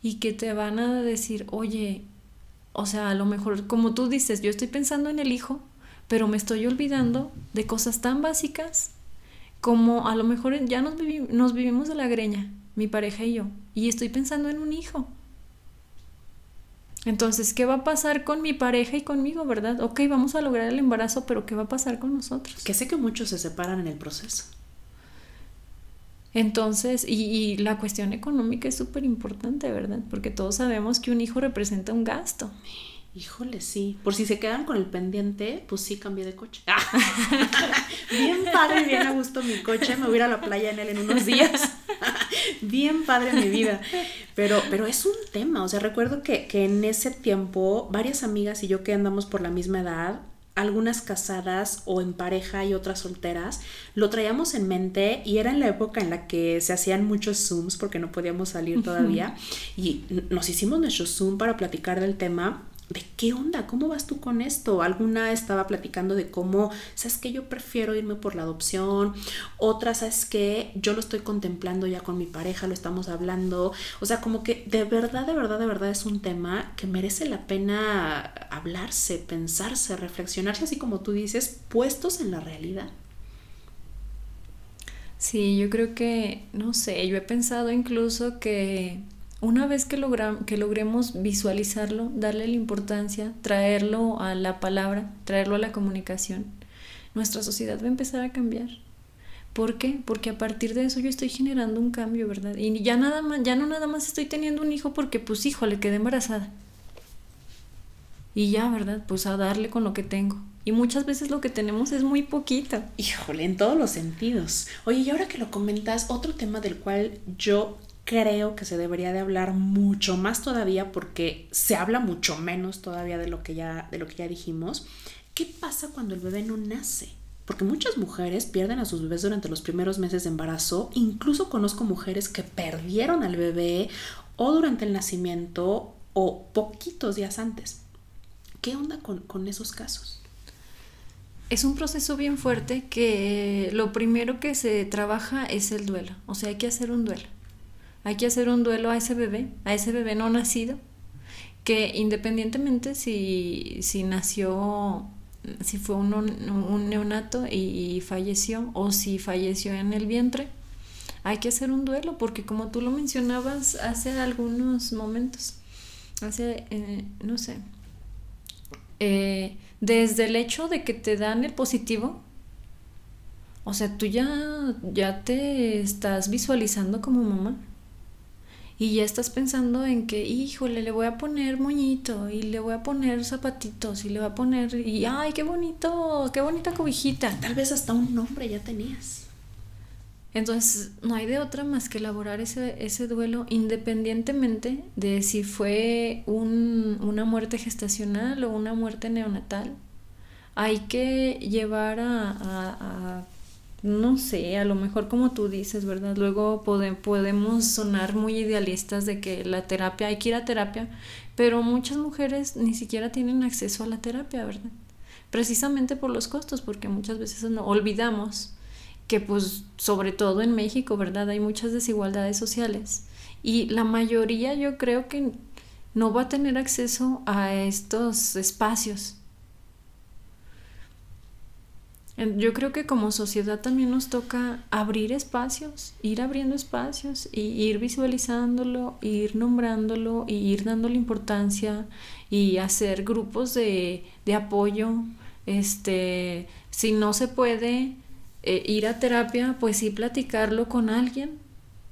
y que te van a decir, oye, o sea, a lo mejor, como tú dices, yo estoy pensando en el hijo, pero me estoy olvidando de cosas tan básicas como a lo mejor ya nos, nos vivimos de la greña, mi pareja y yo, y estoy pensando en un hijo. Entonces, ¿qué va a pasar con mi pareja y conmigo, verdad? Ok, vamos a lograr el embarazo, pero ¿qué va a pasar con nosotros? Que sé que muchos se separan en el proceso. Entonces, y, y la cuestión económica es súper importante, ¿verdad? Porque todos sabemos que un hijo representa un gasto. Híjole, sí. Por si se quedan con el pendiente, pues sí cambié de coche. (laughs) bien padre, bien a gusto mi coche. Me voy a ir a la playa en él en unos días. (laughs) bien padre mi vida. Pero, pero es un tema. O sea, recuerdo que, que en ese tiempo, varias amigas y yo que andamos por la misma edad, algunas casadas o en pareja y otras solteras, lo traíamos en mente y era en la época en la que se hacían muchos Zooms porque no podíamos salir todavía y nos hicimos nuestro Zoom para platicar del tema ¿de qué onda? ¿Cómo vas tú con esto? Alguna estaba platicando de cómo, ¿sabes que Yo prefiero irme por la adopción. Otra, ¿sabes que Yo lo estoy contemplando ya con mi pareja, lo estamos hablando. O sea, como que de verdad, de verdad, de verdad es un tema que merece la pena hablarse, pensarse, reflexionarse, así como tú dices, puestos en la realidad. Sí, yo creo que, no sé, yo he pensado incluso que una vez que, que logremos visualizarlo, darle la importancia, traerlo a la palabra, traerlo a la comunicación, nuestra sociedad va a empezar a cambiar. ¿Por qué? Porque a partir de eso yo estoy generando un cambio, ¿verdad? Y ya nada más, ya no nada más estoy teniendo un hijo porque pues hijo, le quedé embarazada. Y ya, ¿verdad? Pues a darle con lo que tengo. Y muchas veces lo que tenemos es muy poquito. Híjole, en todos los sentidos. Oye, y ahora que lo comentas, otro tema del cual yo creo que se debería de hablar mucho más todavía porque se habla mucho menos todavía de lo que ya de lo que ya dijimos. ¿Qué pasa cuando el bebé no nace? Porque muchas mujeres pierden a sus bebés durante los primeros meses de embarazo. Incluso conozco mujeres que perdieron al bebé o durante el nacimiento o poquitos días antes. ¿Qué onda con, con esos casos? Es un proceso bien fuerte que lo primero que se trabaja es el duelo. O sea, hay que hacer un duelo hay que hacer un duelo a ese bebé, a ese bebé no nacido, que independientemente si, si nació, si fue un, un neonato y, falleció o si falleció en el vientre, hay que hacer un duelo porque como tú lo mencionabas hace algunos momentos, hace, eh, no sé, eh, desde el hecho de que te dan el positivo, o sea, tú ya, ya te estás visualizando como mamá y ya estás pensando en que, híjole, le voy a poner moñito y le voy a poner zapatitos y le voy a poner, y ay, qué bonito, qué bonita cobijita. Tal vez hasta un nombre ya tenías. Entonces, no hay de otra más que elaborar ese, ese duelo independientemente de si fue un, una muerte gestacional o una muerte neonatal. Hay que llevar a, a, no sé, a lo mejor como tú dices, ¿verdad? Luego podemos sonar muy idealistas de que la terapia, hay que ir a terapia, pero muchas mujeres ni siquiera tienen acceso a la terapia, ¿verdad? Precisamente por los costos, porque muchas veces no olvidamos que pues sobre todo en México, ¿verdad? Hay muchas desigualdades sociales y la mayoría yo creo que no va a tener acceso a estos espacios. Yo creo que como sociedad también nos toca abrir espacios, ir abriendo espacios y ir visualizándolo, ir nombrándolo y ir dándole importancia y hacer grupos de, de apoyo. Este, si no se puede, eh, ir a terapia, pues sí platicarlo con alguien.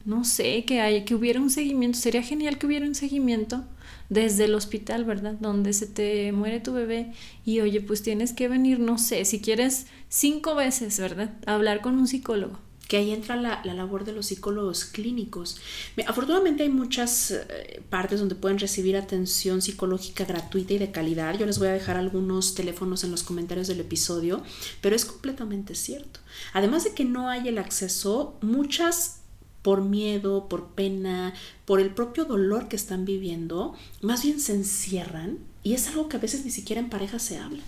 No sé, que, haya, que hubiera un seguimiento. Sería genial que hubiera un seguimiento desde el hospital, ¿verdad? Donde se te muere tu bebé y oye, pues tienes que venir, no sé, si quieres cinco veces, ¿verdad? A hablar con un psicólogo que ahí entra la, labor de los psicólogos clínicos. Afortunadamente hay muchas eh, partes donde pueden recibir atención psicológica gratuita y de calidad. Yo les voy a dejar algunos teléfonos en los comentarios del episodio, pero es completamente cierto. Además de que no hay el acceso, muchas por miedo, por pena, por el propio dolor que están viviendo, más bien se encierran y es algo que a veces ni siquiera en pareja se habla.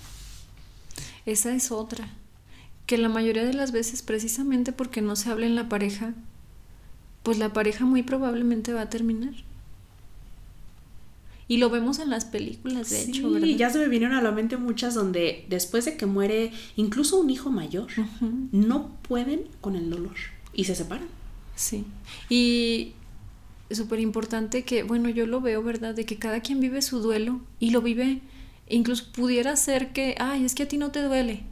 Esa es otra que la mayoría de las veces precisamente porque no se habla en la pareja, pues la pareja muy probablemente va a terminar. Y lo vemos en las películas, de hecho, ¿verdad? ya se me vinieron a la mente muchas donde después de que muere incluso un hijo mayor, no pueden con el dolor y se separan. Sí. Y súper importante que, bueno, yo lo veo, ¿verdad? De que cada quien vive su duelo y lo vive, incluso pudiera ser que, ay, es que a ti no te duele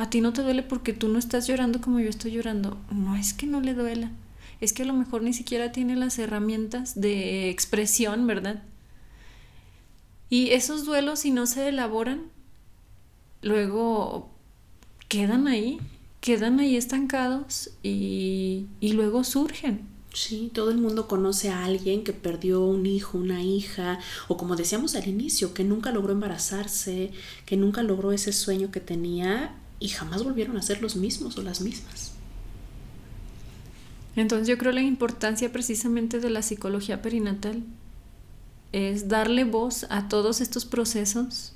a ti no te duele porque tú no estás llorando como yo estoy llorando. No es que no le duela, es que a lo mejor ni siquiera tiene las herramientas de expresión, ¿verdad? Y esos duelos, si no se elaboran, luego quedan ahí, quedan ahí estancados y, y luego surgen. Sí, todo el mundo conoce a alguien que perdió un hijo, una hija, o como decíamos al inicio, que nunca logró embarazarse, que nunca logró ese sueño que tenía y jamás volvieron a ser los mismos o las mismas. Entonces yo creo la importancia precisamente de la psicología perinatal es darle voz a todos estos procesos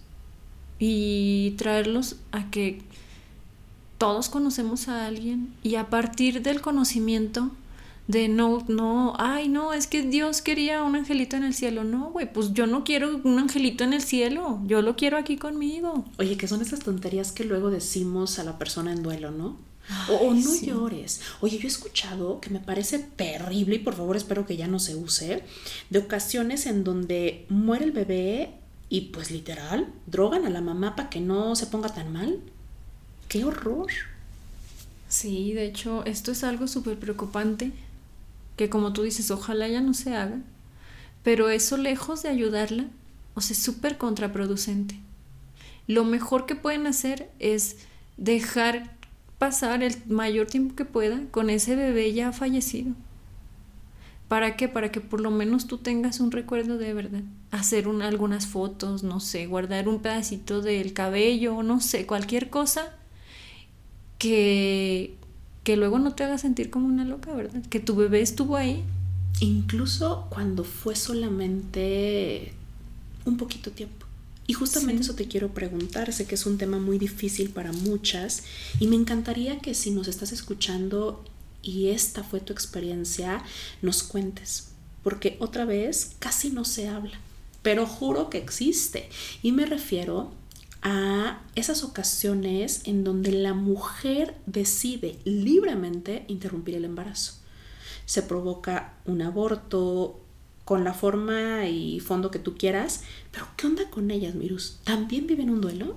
y traerlos a que todos conocemos a alguien y a partir del conocimiento de no, no, ay, no, es que Dios quería un angelito en el cielo. No, güey, pues yo no quiero un angelito en el cielo, yo lo quiero aquí conmigo. Oye, que son esas tonterías que luego decimos a la persona en duelo, ¿no? o, no llores. Oye, yo he escuchado que me parece terrible y por favor espero que ya no se use, de ocasiones en donde muere el bebé y pues literal, drogan a la mamá para que no se ponga tan mal. ¡Qué horror! Sí, de hecho, esto es algo súper preocupante que como tú dices, ojalá ya no se haga, pero eso lejos de ayudarla, o sea, es súper contraproducente. Lo mejor que pueden hacer es dejar pasar el mayor tiempo que pueda con ese bebé ya fallecido. ¿Para qué? Para que por lo menos tú tengas un recuerdo de verdad. Hacer algunas fotos, no sé, guardar un pedacito del cabello, no sé, cualquier cosa que, que luego no te haga sentir como una loca, ¿verdad? Que tu bebé estuvo ahí. Incluso cuando fue solamente un poquito tiempo. Y justamente eso te quiero preguntar, sé que es un tema muy difícil para muchas y me encantaría que si nos estás escuchando y esta fue tu experiencia, nos cuentes, porque otra vez casi no se habla, pero juro que existe y me refiero a esas ocasiones en donde la mujer decide libremente interrumpir el embarazo. Se provoca un aborto con la forma y fondo que tú quieras, pero ¿qué onda con ellas, Mirus? ¿También viven un duelo?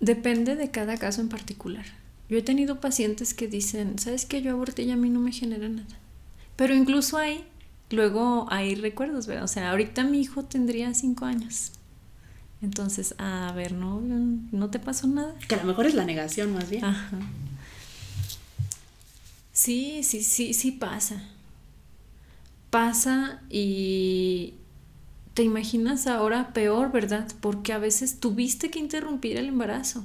Depende de cada caso en particular. Yo he tenido pacientes que dicen, ¿sabes qué? Yo aborté y a mí no me genera nada. Pero incluso ahí, luego hay recuerdos, ¿verdad? O sea, ahorita mi hijo tendría cinco años. Entonces, a ver, no, no te pasó nada. Que a lo mejor es la negación más bien. Ajá. Sí, sí, sí, sí pasa. Pasa y te imaginas ahora peor, ¿verdad? Porque a veces tuviste que interrumpir el embarazo.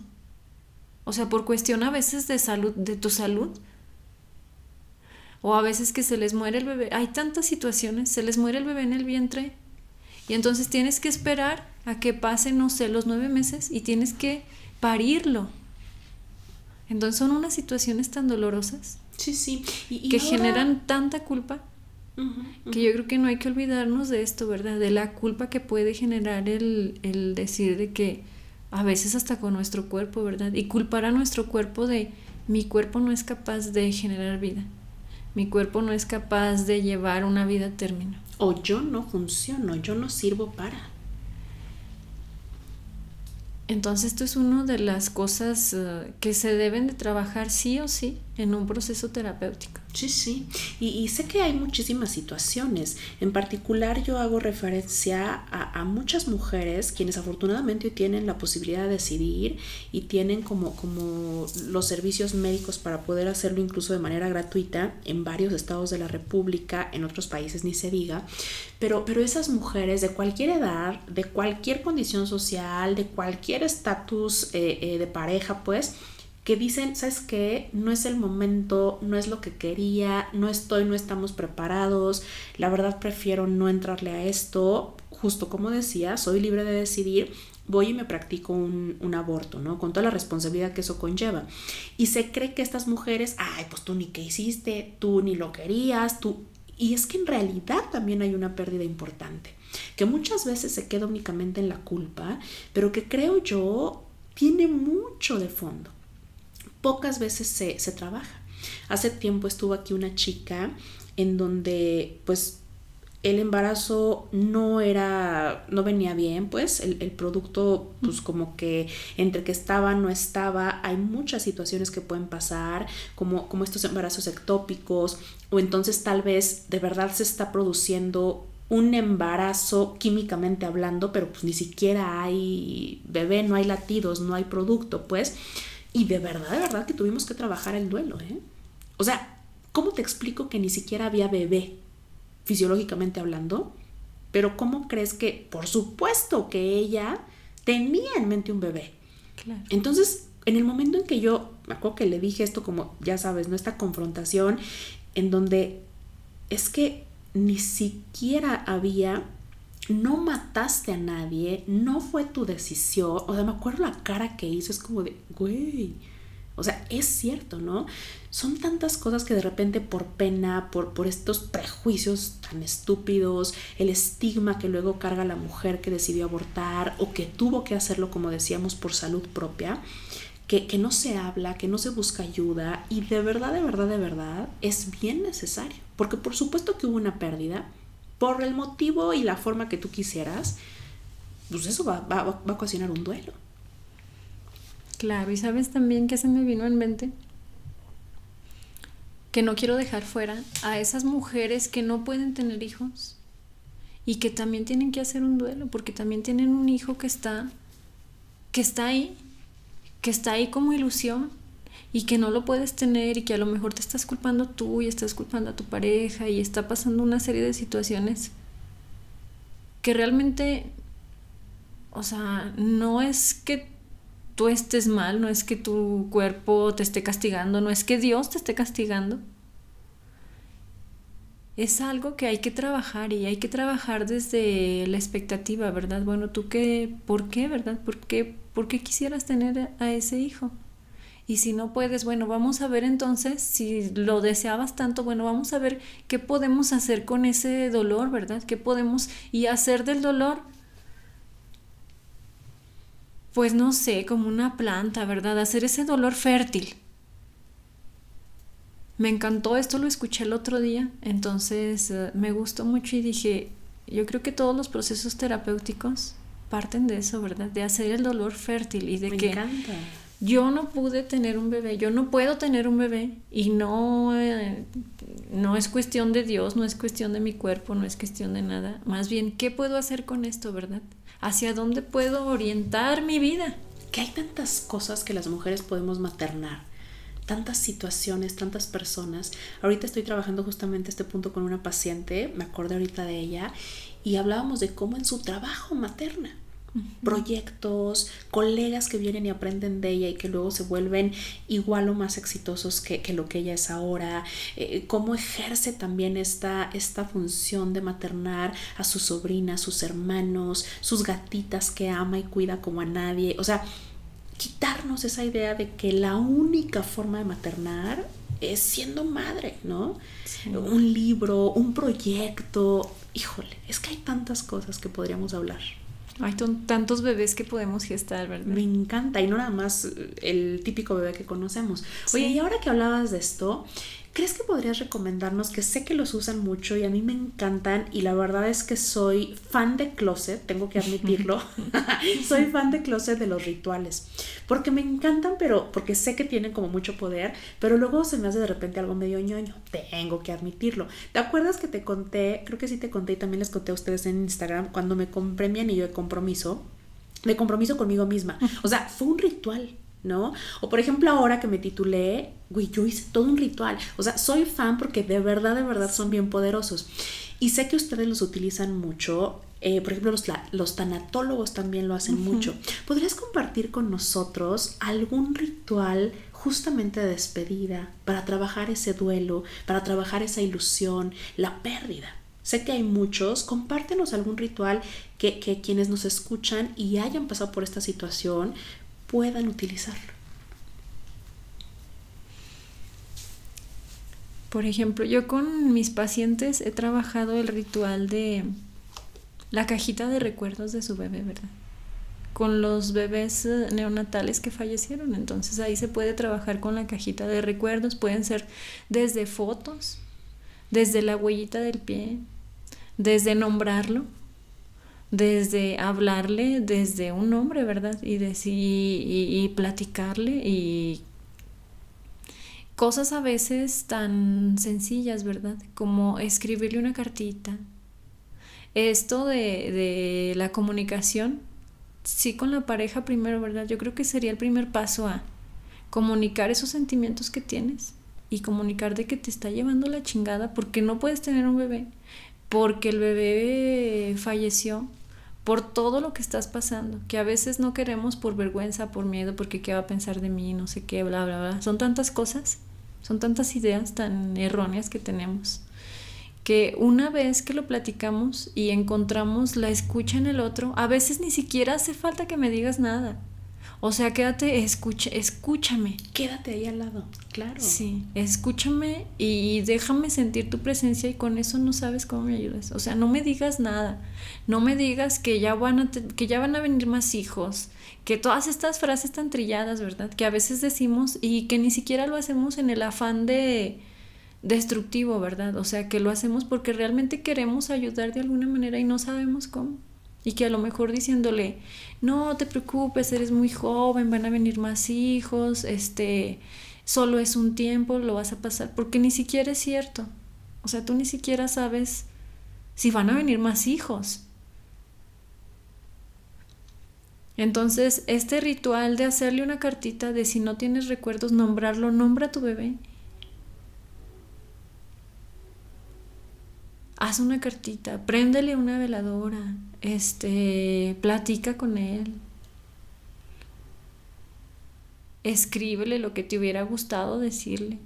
O sea, por cuestión a veces de salud, de tu salud. O a veces que se les muere el bebé. Hay tantas situaciones, se les muere el bebé en el vientre. Y entonces tienes que esperar a que pasen, no sé, los nueve meses y tienes que parirlo. Entonces son unas situaciones tan dolorosas Sí, sí. que generan tanta culpa que yo creo que no hay que olvidarnos de esto, ¿verdad? De la culpa que puede generar el, el decir de que a veces hasta con nuestro cuerpo, ¿verdad? Y culpar a nuestro cuerpo de mi cuerpo no es capaz de generar vida. Mi cuerpo no es capaz de llevar una vida a término. O yo no funciono, yo no sirvo para. Entonces esto es una de las cosas eh, que se deben de trabajar sí o sí en un proceso terapéutico. Sí, sí. Y, sé que hay muchísimas situaciones. En particular yo hago referencia a, muchas mujeres quienes afortunadamente tienen la posibilidad de decidir y tienen como, como los servicios médicos para poder hacerlo incluso de manera gratuita en varios estados de la República, en otros países ni se diga. Pero, pero esas mujeres de cualquier edad, de cualquier condición social, de cualquier estatus eh, eh, de pareja, pues, que dicen, ¿sabes qué? No es el momento, no es lo que quería, no estoy, no estamos preparados, la verdad prefiero no entrarle a esto, justo como decía, soy libre de decidir, voy y me practico un, un, aborto, ¿no? Con toda la responsabilidad que eso conlleva. Y se cree que estas mujeres, ay, pues tú ni qué hiciste, tú ni lo querías, tú... Y es que en realidad también hay una pérdida importante, que muchas veces se queda únicamente en la culpa, pero que creo yo tiene mucho de fondo pocas veces se, trabaja. Hace tiempo estuvo aquí una chica en donde pues el embarazo no era, no venía bien, pues el, producto, pues como que entre que estaba, no estaba, hay muchas situaciones que pueden pasar, como, como estos embarazos ectópicos, o entonces tal vez de verdad se está produciendo un embarazo químicamente hablando, pero pues ni siquiera hay bebé, no hay latidos, no hay producto, pues. Y de verdad, de verdad que tuvimos que trabajar el duelo, ¿eh? O sea, ¿cómo te explico que ni siquiera había bebé, fisiológicamente hablando? Pero ¿cómo crees que, por supuesto que ella tenía en mente un bebé? Claro. Entonces, en el momento en que yo, me acuerdo que le dije esto como, ya sabes, ¿no? Esta confrontación en donde es que ni siquiera había no mataste a nadie, no fue tu decisión. O sea, me acuerdo la cara que hizo, es como de, güey. O sea, es cierto, ¿no? Son tantas cosas que de repente por pena, por, por estos prejuicios tan estúpidos, el estigma que luego carga la mujer que decidió abortar o que tuvo que hacerlo, como decíamos, por salud propia, que, que no se habla, que no se busca ayuda y de verdad, de verdad, de verdad es bien necesario. Porque por supuesto que hubo una pérdida, por el motivo y la forma que tú quisieras, pues eso va, a ocasionar un duelo. Claro, y sabes también que se me vino en mente que no quiero dejar fuera a esas mujeres que no pueden tener hijos y que también tienen que hacer un duelo porque también tienen un hijo que está que está ahí, que está ahí como ilusión y que no lo puedes tener y que a lo mejor te estás culpando tú y estás culpando a tu pareja y está pasando una serie de situaciones que realmente, o sea, no es que tú estés mal, no es que tu cuerpo te esté castigando, no es que Dios te esté castigando. Es algo que hay que trabajar y hay que trabajar desde la expectativa, ¿verdad? Bueno, tú qué, ¿por qué, verdad? ¿Por qué, por qué quisieras tener a ese hijo? Y si no puedes, bueno, vamos a ver entonces, si lo deseabas tanto, bueno, vamos a ver qué podemos hacer con ese dolor, ¿verdad? ¿Qué podemos y hacer del dolor? Pues no sé, como una planta, ¿verdad? Hacer ese dolor fértil. Me encantó esto, lo escuché el otro día, entonces eh, me gustó mucho y dije, yo creo que todos los procesos terapéuticos parten de eso, ¿verdad? De hacer el dolor fértil y de me que encanta yo no pude tener un bebé, yo no puedo tener un bebé y no, eh, no es cuestión de Dios, no es cuestión de mi cuerpo, no es cuestión de nada. Más bien, ¿qué puedo hacer con esto, verdad? ¿Hacia dónde puedo orientar mi vida? Que hay tantas cosas que las mujeres podemos maternar. tantas situaciones, tantas personas. Ahorita estoy trabajando justamente este punto con una paciente, me acordé ahorita de ella, y hablábamos de cómo en su trabajo materna, proyectos, colegas que vienen y aprenden de ella y que luego se vuelven igual o más exitosos que, lo que ella es ahora, eh, cómo ejerce también esta, esta función de maternar a sus sobrinas, sus hermanos, sus gatitas que ama y cuida como a nadie, o sea, quitarnos esa idea de que la única forma de maternar es siendo madre, ¿no? Un libro, un proyecto, híjole, es que hay tantas cosas que podríamos hablar. Hay tantos bebés que podemos gestar, ¿verdad? Me encanta, y no nada más el típico bebé que conocemos. Oye, y ahora que hablabas de esto, ¿Crees que podrías recomendarnos que sé que los usan mucho y a mí me encantan y la verdad es que soy fan de closet, tengo que admitirlo, (laughs) soy fan de closet de los rituales, porque me encantan, pero porque sé que tienen como mucho poder, pero luego se me hace de repente algo medio ñoño, tengo que admitirlo. ¿Te acuerdas que te conté, creo que sí te conté y también les conté a ustedes en Instagram, cuando me compré mi anillo de compromiso? de compromiso conmigo misma. O sea, fue un ritual. ¿No? O por ejemplo ahora que me titulé, güey, yo hice todo un ritual. O sea, soy fan porque de verdad, de verdad son bien poderosos. Y sé que ustedes los utilizan mucho. Eh, por ejemplo, los, los, tanatólogos también lo hacen mucho. ¿Podrías compartir con nosotros algún ritual justamente de despedida para trabajar ese duelo, para trabajar esa ilusión, la pérdida? Sé que hay muchos, compártenos algún ritual que, que, quienes nos escuchan y hayan pasado por esta situación puedan utilizarlo. Por ejemplo, yo con mis pacientes he trabajado el ritual de la cajita de recuerdos de su bebé, ¿verdad? Con los bebés eh, neonatales que fallecieron. Entonces ahí se puede trabajar con la cajita de recuerdos. Pueden ser desde fotos, desde la huellita del pie, desde nombrarlo, desde hablarle desde un nombre, ¿verdad? Y, decir, y, platicarle y cosas a veces tan sencillas, ¿verdad? Como escribirle una cartita. Esto de, de la comunicación, sí con la pareja primero, ¿verdad? Yo creo que sería el primer paso a comunicar esos sentimientos que tienes y comunicar de que te está llevando la chingada porque no puedes tener un bebé, porque el bebé falleció por todo lo que estás pasando, que a veces no queremos por vergüenza, por miedo, porque qué va a pensar de mí, no sé qué, bla, bla, bla. Son tantas cosas, son tantas ideas tan erróneas que tenemos, que una vez que lo platicamos y encontramos la escucha en el otro, a veces ni siquiera hace falta que me digas nada. O sea, quédate, escucha, escúchame. Quédate ahí al lado, claro. Sí, escúchame y déjame sentir tu presencia y con eso no sabes cómo me ayudas. O sea, no me digas nada. No me digas que ya van a, que ya van a venir más hijos. Que todas estas frases tan trilladas, ¿verdad? Que a veces decimos y que ni siquiera lo hacemos en el afán de destructivo, ¿verdad? O sea, que lo hacemos porque realmente queremos ayudar de alguna manera y no sabemos cómo. Y que a lo mejor diciéndole, no te preocupes, eres muy joven, van a venir más hijos, este, solo es un tiempo, lo vas a pasar, porque ni siquiera es cierto. O sea, tú ni siquiera sabes si van a venir más hijos. Entonces, este ritual de hacerle una cartita de si no tienes recuerdos, nombrarlo, nombra a tu bebé haz una cartita, préndele una veladora, este, platica con él. Escríbele lo que te hubiera gustado decirle.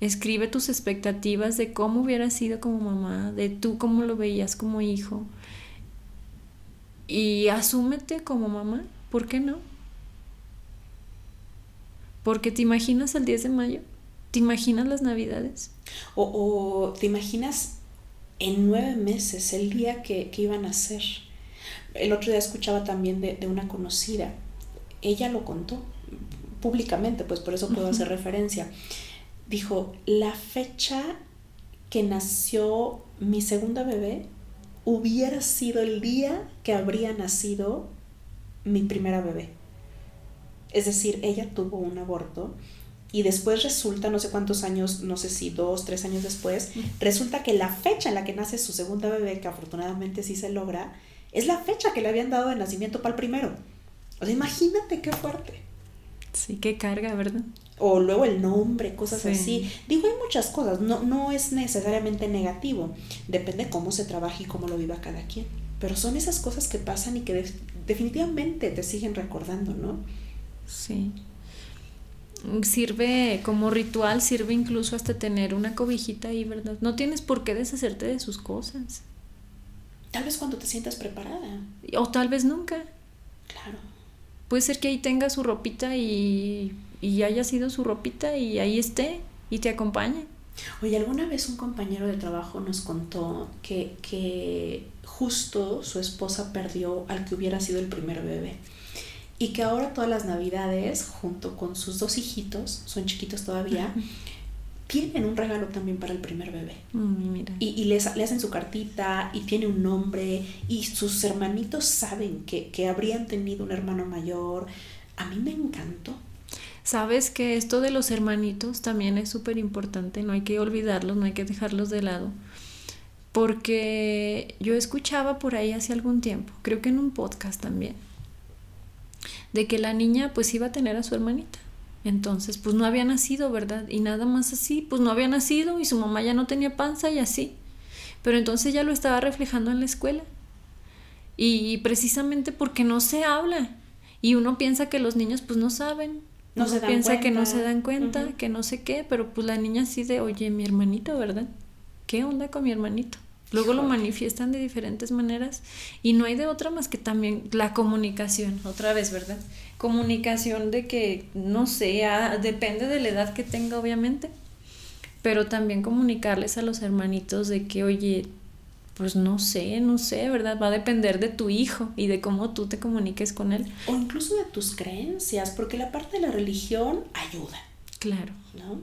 Escribe tus expectativas de cómo hubiera sido como mamá, de tú cómo lo veías como hijo. Y asúmete como mamá, ¿por qué no? Porque te imaginas el 10 de mayo, te imaginas las navidades. O, o te imaginas en nueve meses, el día que, iban a hacer. El otro día escuchaba también de, una conocida. Ella lo contó públicamente, pues por eso puedo hacer referencia. Dijo, la fecha que nació mi segunda bebé hubiera sido el día que habría nacido mi primera bebé. Es decir, ella tuvo un aborto y después resulta, no sé cuántos años, no sé si dos, tres años después, resulta que la fecha en la que nace su segunda bebé, que afortunadamente sí se logra, es la fecha que le habían dado de nacimiento para el primero. O sea, imagínate qué fuerte. Sí, qué carga, ¿verdad? o luego el nombre, cosas así. Digo, hay muchas cosas, no, no es necesariamente negativo, depende cómo se trabaje y cómo lo viva cada quien. Pero son esas cosas que pasan y que definitivamente te siguen recordando, ¿no? Sí. Sirve como ritual, sirve incluso hasta tener una cobijita ahí, ¿verdad? No tienes por qué deshacerte de sus cosas. Tal vez cuando te sientas preparada. O tal vez nunca. Claro. Puede ser que ahí tenga su ropita y, y haya sido su ropita y ahí esté y te acompañe. Oye, alguna vez un compañero de trabajo nos contó que, que justo su esposa perdió al que hubiera sido el primer bebé y que ahora todas las navidades, junto con sus dos hijitos, son chiquitos todavía, tienen un regalo también para el primer bebé. Mm, y, y les, le hacen su cartita y tiene un nombre y sus hermanitos saben que, que habrían tenido un hermano mayor. A mí me encantó. Sabes que esto de los hermanitos también es súper importante, no hay que olvidarlos, no hay que dejarlos de lado. Porque yo escuchaba por ahí hace algún tiempo, creo que en un podcast también, de que la niña pues iba a tener a su hermanita. Entonces, pues no había nacido, ¿verdad? Y nada más así, pues no había nacido y su mamá ya no tenía panza y así. Pero entonces ya lo estaba reflejando en la escuela. Y precisamente porque no se habla. Y uno piensa que los niños pues no saben. No se piensa que no se dan cuenta, que no sé qué, pero pues la niña así de, oye, mi hermanito, ¿verdad? ¿Qué onda con mi hermanito? Luego lo manifiestan de diferentes maneras y no hay de otra más que también la comunicación, otra vez, ¿verdad? Comunicación de que, no sé, ah, depende de la edad que tenga, obviamente, pero también comunicarles a los hermanitos de que, oye, pues no sé, no sé, ¿verdad? Va a depender de tu hijo y de cómo tú te comuniques con él. O incluso de tus creencias, porque la parte de la religión ayuda. Claro. ¿No?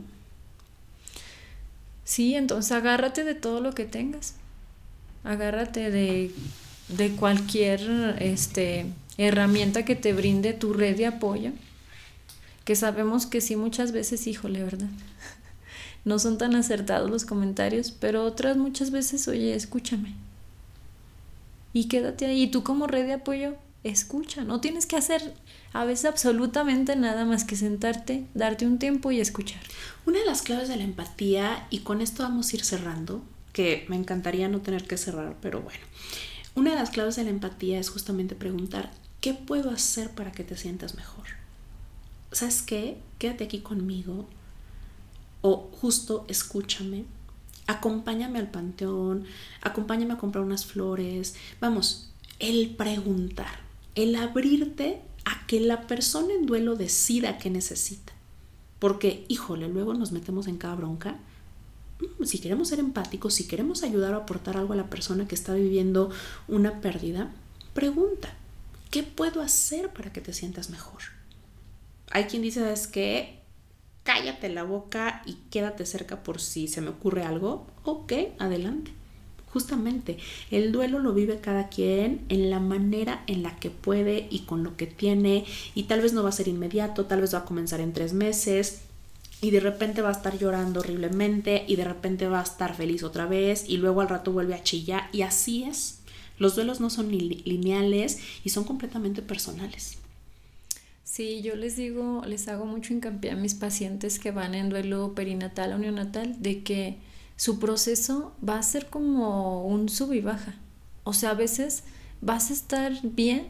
Sí, entonces agárrate de todo lo que tengas agárrate de, de cualquier este, herramienta que te brinde tu red de apoyo, que sabemos que sí muchas veces, híjole, ¿verdad? (laughs) No son tan acertados los comentarios, pero otras muchas veces, oye, escúchame. Y quédate ahí. Y tú como red de apoyo, escucha. No tienes que hacer a veces absolutamente nada más que sentarte, darte un tiempo y escuchar. Una de las claves de la empatía, y con esto vamos a ir cerrando, que me encantaría no tener que cerrar, pero bueno. Una de las claves de la empatía es justamente preguntar, ¿qué puedo hacer para que te sientas mejor? ¿Sabes qué? Quédate aquí conmigo o justo escúchame, acompáñame al panteón, acompáñame a comprar unas flores. Vamos, el preguntar, el abrirte a que la persona en duelo decida qué necesita. Porque, híjole, luego nos metemos en cada bronca si queremos ser empáticos, si queremos ayudar o aportar algo a la persona que está viviendo una pérdida, pregunta, ¿qué puedo hacer para que te sientas mejor? Hay quien dice, es que cállate la boca y quédate cerca por si se me ocurre algo. Ok, adelante. Justamente, el duelo lo vive cada quien en la manera en la que puede y con lo que tiene y tal vez no va a ser inmediato, tal vez va a comenzar en tres meses, y de repente va a estar llorando horriblemente y de repente va a estar feliz otra vez y luego al rato vuelve a chillar y así es. Los duelos no son lineales y son completamente personales. Sí, yo les digo, les hago mucho hincapié a mis pacientes que van en duelo perinatal o neonatal de que su proceso va a ser como un sub y baja. O sea, a veces vas a estar bien,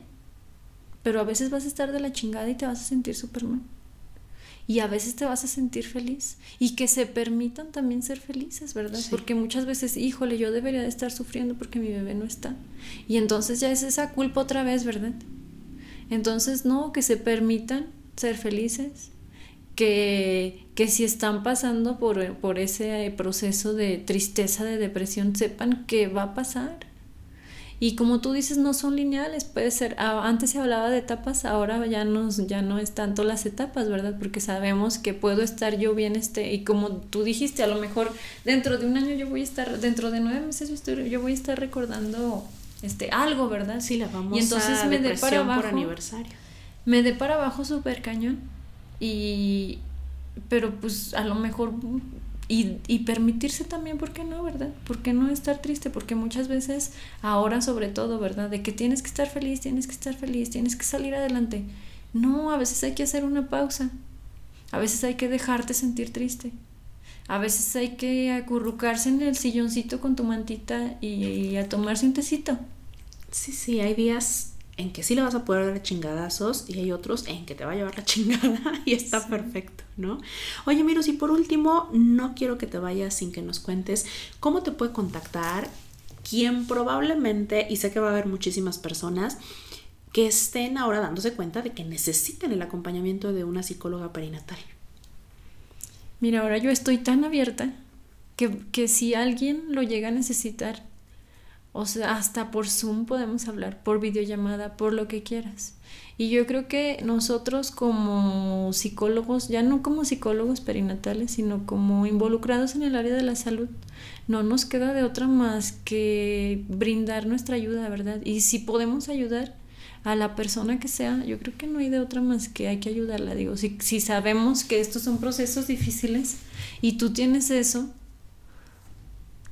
pero a veces vas a estar de la chingada y te vas a sentir súper mal y a veces te vas a sentir feliz y que se permitan también ser felices, ¿verdad? Porque muchas veces, híjole, yo debería de estar sufriendo porque mi bebé no está. Y entonces ya es esa culpa otra vez, ¿verdad? Entonces, no, que se permitan ser felices, que, que si están pasando por, por ese proceso de tristeza, de depresión, sepan que va a pasar y como tú dices, no son lineales, puede ser, antes se hablaba de etapas, ahora ya no, ya no es tanto las etapas, ¿verdad? Porque sabemos que puedo estar yo bien, este, y como tú dijiste, a lo mejor dentro de un año yo voy a estar, dentro de nueve meses yo, voy a estar recordando este, algo, ¿verdad? Sí, la vamos y entonces me dé para abajo, por aniversario. Me dé para abajo súper cañón. Y, pero pues a lo mejor y, permitirse también, ¿por qué no, verdad? ¿Por qué no estar triste? Porque muchas veces, ahora sobre todo, ¿verdad? De que tienes que estar feliz, tienes que estar feliz, tienes que salir adelante. No, a veces hay que hacer una pausa. A veces hay que dejarte sentir triste. A veces hay que acurrucarse en el silloncito con tu mantita y, a tomarse un tecito. Sí, sí, hay días en que sí le vas a poder dar chingadazos y hay otros en que te va a llevar la (laughs) chingada y está perfecto, ¿no? Oye, Miros, y por último, no quiero que te vayas sin que nos cuentes cómo te puede contactar quien probablemente, y sé que va a haber muchísimas personas, que estén ahora dándose cuenta de que necesitan el acompañamiento de una psicóloga perinatal. Mira, ahora yo estoy tan abierta que, que si alguien lo llega a necesitar, o sea, hasta por Zoom podemos hablar, por videollamada, por lo que quieras. Y yo creo que nosotros como psicólogos, ya no como psicólogos perinatales, sino como involucrados en el área de la salud, no nos queda de otra más que brindar nuestra ayuda, ¿verdad? Y si podemos ayudar, a la persona que sea, yo creo que no hay de otra más que hay que ayudarla. Digo, si, si sabemos que estos son procesos difíciles y tú tienes eso,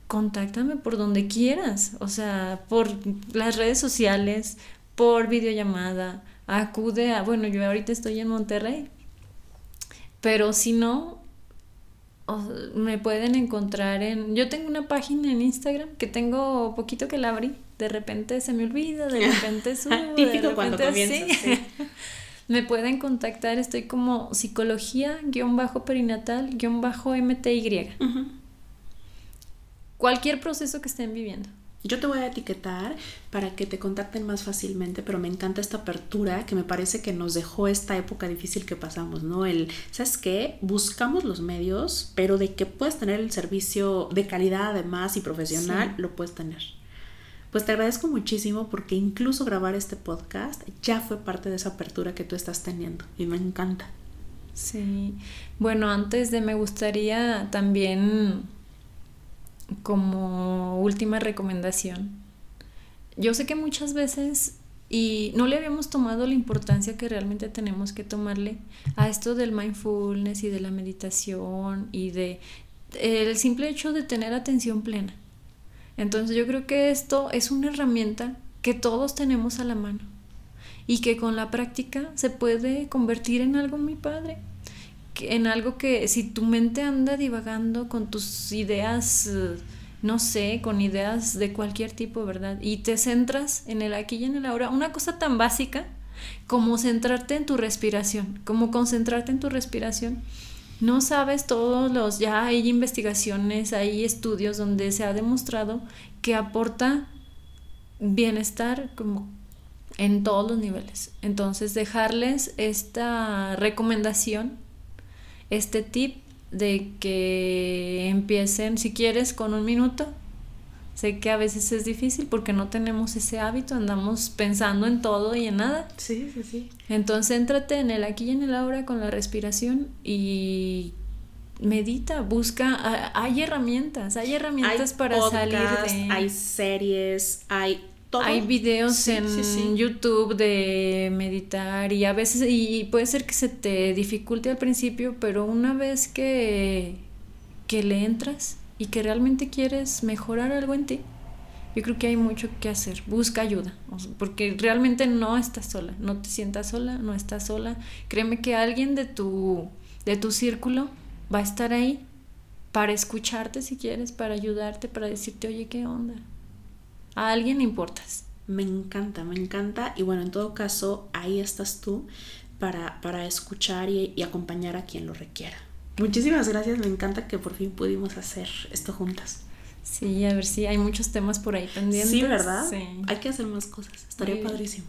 contáctame por donde quieras, o sea, por las redes sociales, por videollamada, acude a, bueno, yo ahorita estoy en Monterrey, pero si no, me pueden encontrar en, yo tengo una página en Instagram que tengo poquito que la abrí, de repente se me olvida, de repente (laughs) subo, Típico cuando comienzas, (laughs) Me pueden contactar, estoy como psicología-perinatal-mty. Cualquier proceso que estén viviendo. Yo te voy a etiquetar para que te contacten más fácilmente, pero me encanta esta apertura que me parece que nos dejó esta época difícil que pasamos, ¿no? El, ¿sabes qué? Buscamos los medios, pero de que puedes tener el servicio de calidad además y profesional, lo puedes tener. Pues te agradezco muchísimo porque incluso grabar este podcast ya fue parte de esa apertura que tú estás teniendo y me encanta. Sí, bueno, antes de me gustaría también como última recomendación. Yo sé que muchas veces y no le habíamos tomado la importancia que realmente tenemos que tomarle a esto del mindfulness y de la meditación y de el simple hecho de tener atención plena. Entonces yo creo que esto es una herramienta que todos tenemos a la mano y que con la práctica se puede convertir en algo muy padre, en algo que si tu mente anda divagando con tus ideas, no sé, con ideas de cualquier tipo, ¿verdad? Y te centras en el aquí y en el ahora, una cosa tan básica como centrarte en tu respiración, como concentrarte en tu respiración no sabes todos los, ya hay investigaciones, hay estudios donde se ha demostrado que aporta bienestar como en todos los niveles. Entonces, dejarles esta recomendación, este tip de que empiecen, si quieres, con un minuto, Sé que a veces es difícil porque no tenemos ese hábito, andamos pensando en todo y en nada. Sí, sí, sí. Entonces, céntrate en el aquí y en el ahora con la respiración y medita, busca, hay herramientas, hay herramientas para salir de... Hay series, hay todo. Hay videos en YouTube de meditar y a veces, y puede ser que se te dificulte al principio, pero una vez que, que le entras, y que realmente quieres mejorar algo en ti, yo creo que hay mucho que hacer. Busca ayuda, porque realmente no estás sola, no te sientas sola, no estás sola. Créeme que alguien de tu, de tu círculo va a estar ahí para escucharte si quieres, para ayudarte, para decirte, oye, ¿qué onda? A alguien importas. Me encanta, me encanta. Y bueno, en todo caso, ahí estás tú para, para escuchar y acompañar a quien lo requiera. Muchísimas gracias, me encanta que por fin pudimos hacer esto juntas. Sí, a ver si hay muchos temas por ahí pendientes. Sí, ¿verdad? Sí. Hay que hacer más cosas, estaría padrísimo.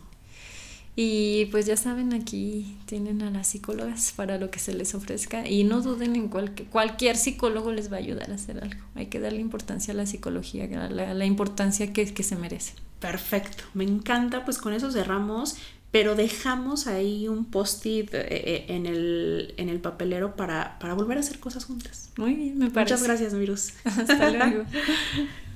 Y pues ya saben, aquí tienen a las psicólogas para lo que se les ofrezca y no duden en cualquier, cualquier psicólogo les va a ayudar a hacer algo. Hay que darle importancia a la psicología, la, la importancia que, que se merece. Perfecto, me encanta, pues con eso cerramos pero dejamos ahí un post-it eh, eh, en, el, en el papelero para, para volver a hacer cosas juntas. Muy bien, me parece. Muchas gracias, Virus. (laughs) Hasta luego. (laughs)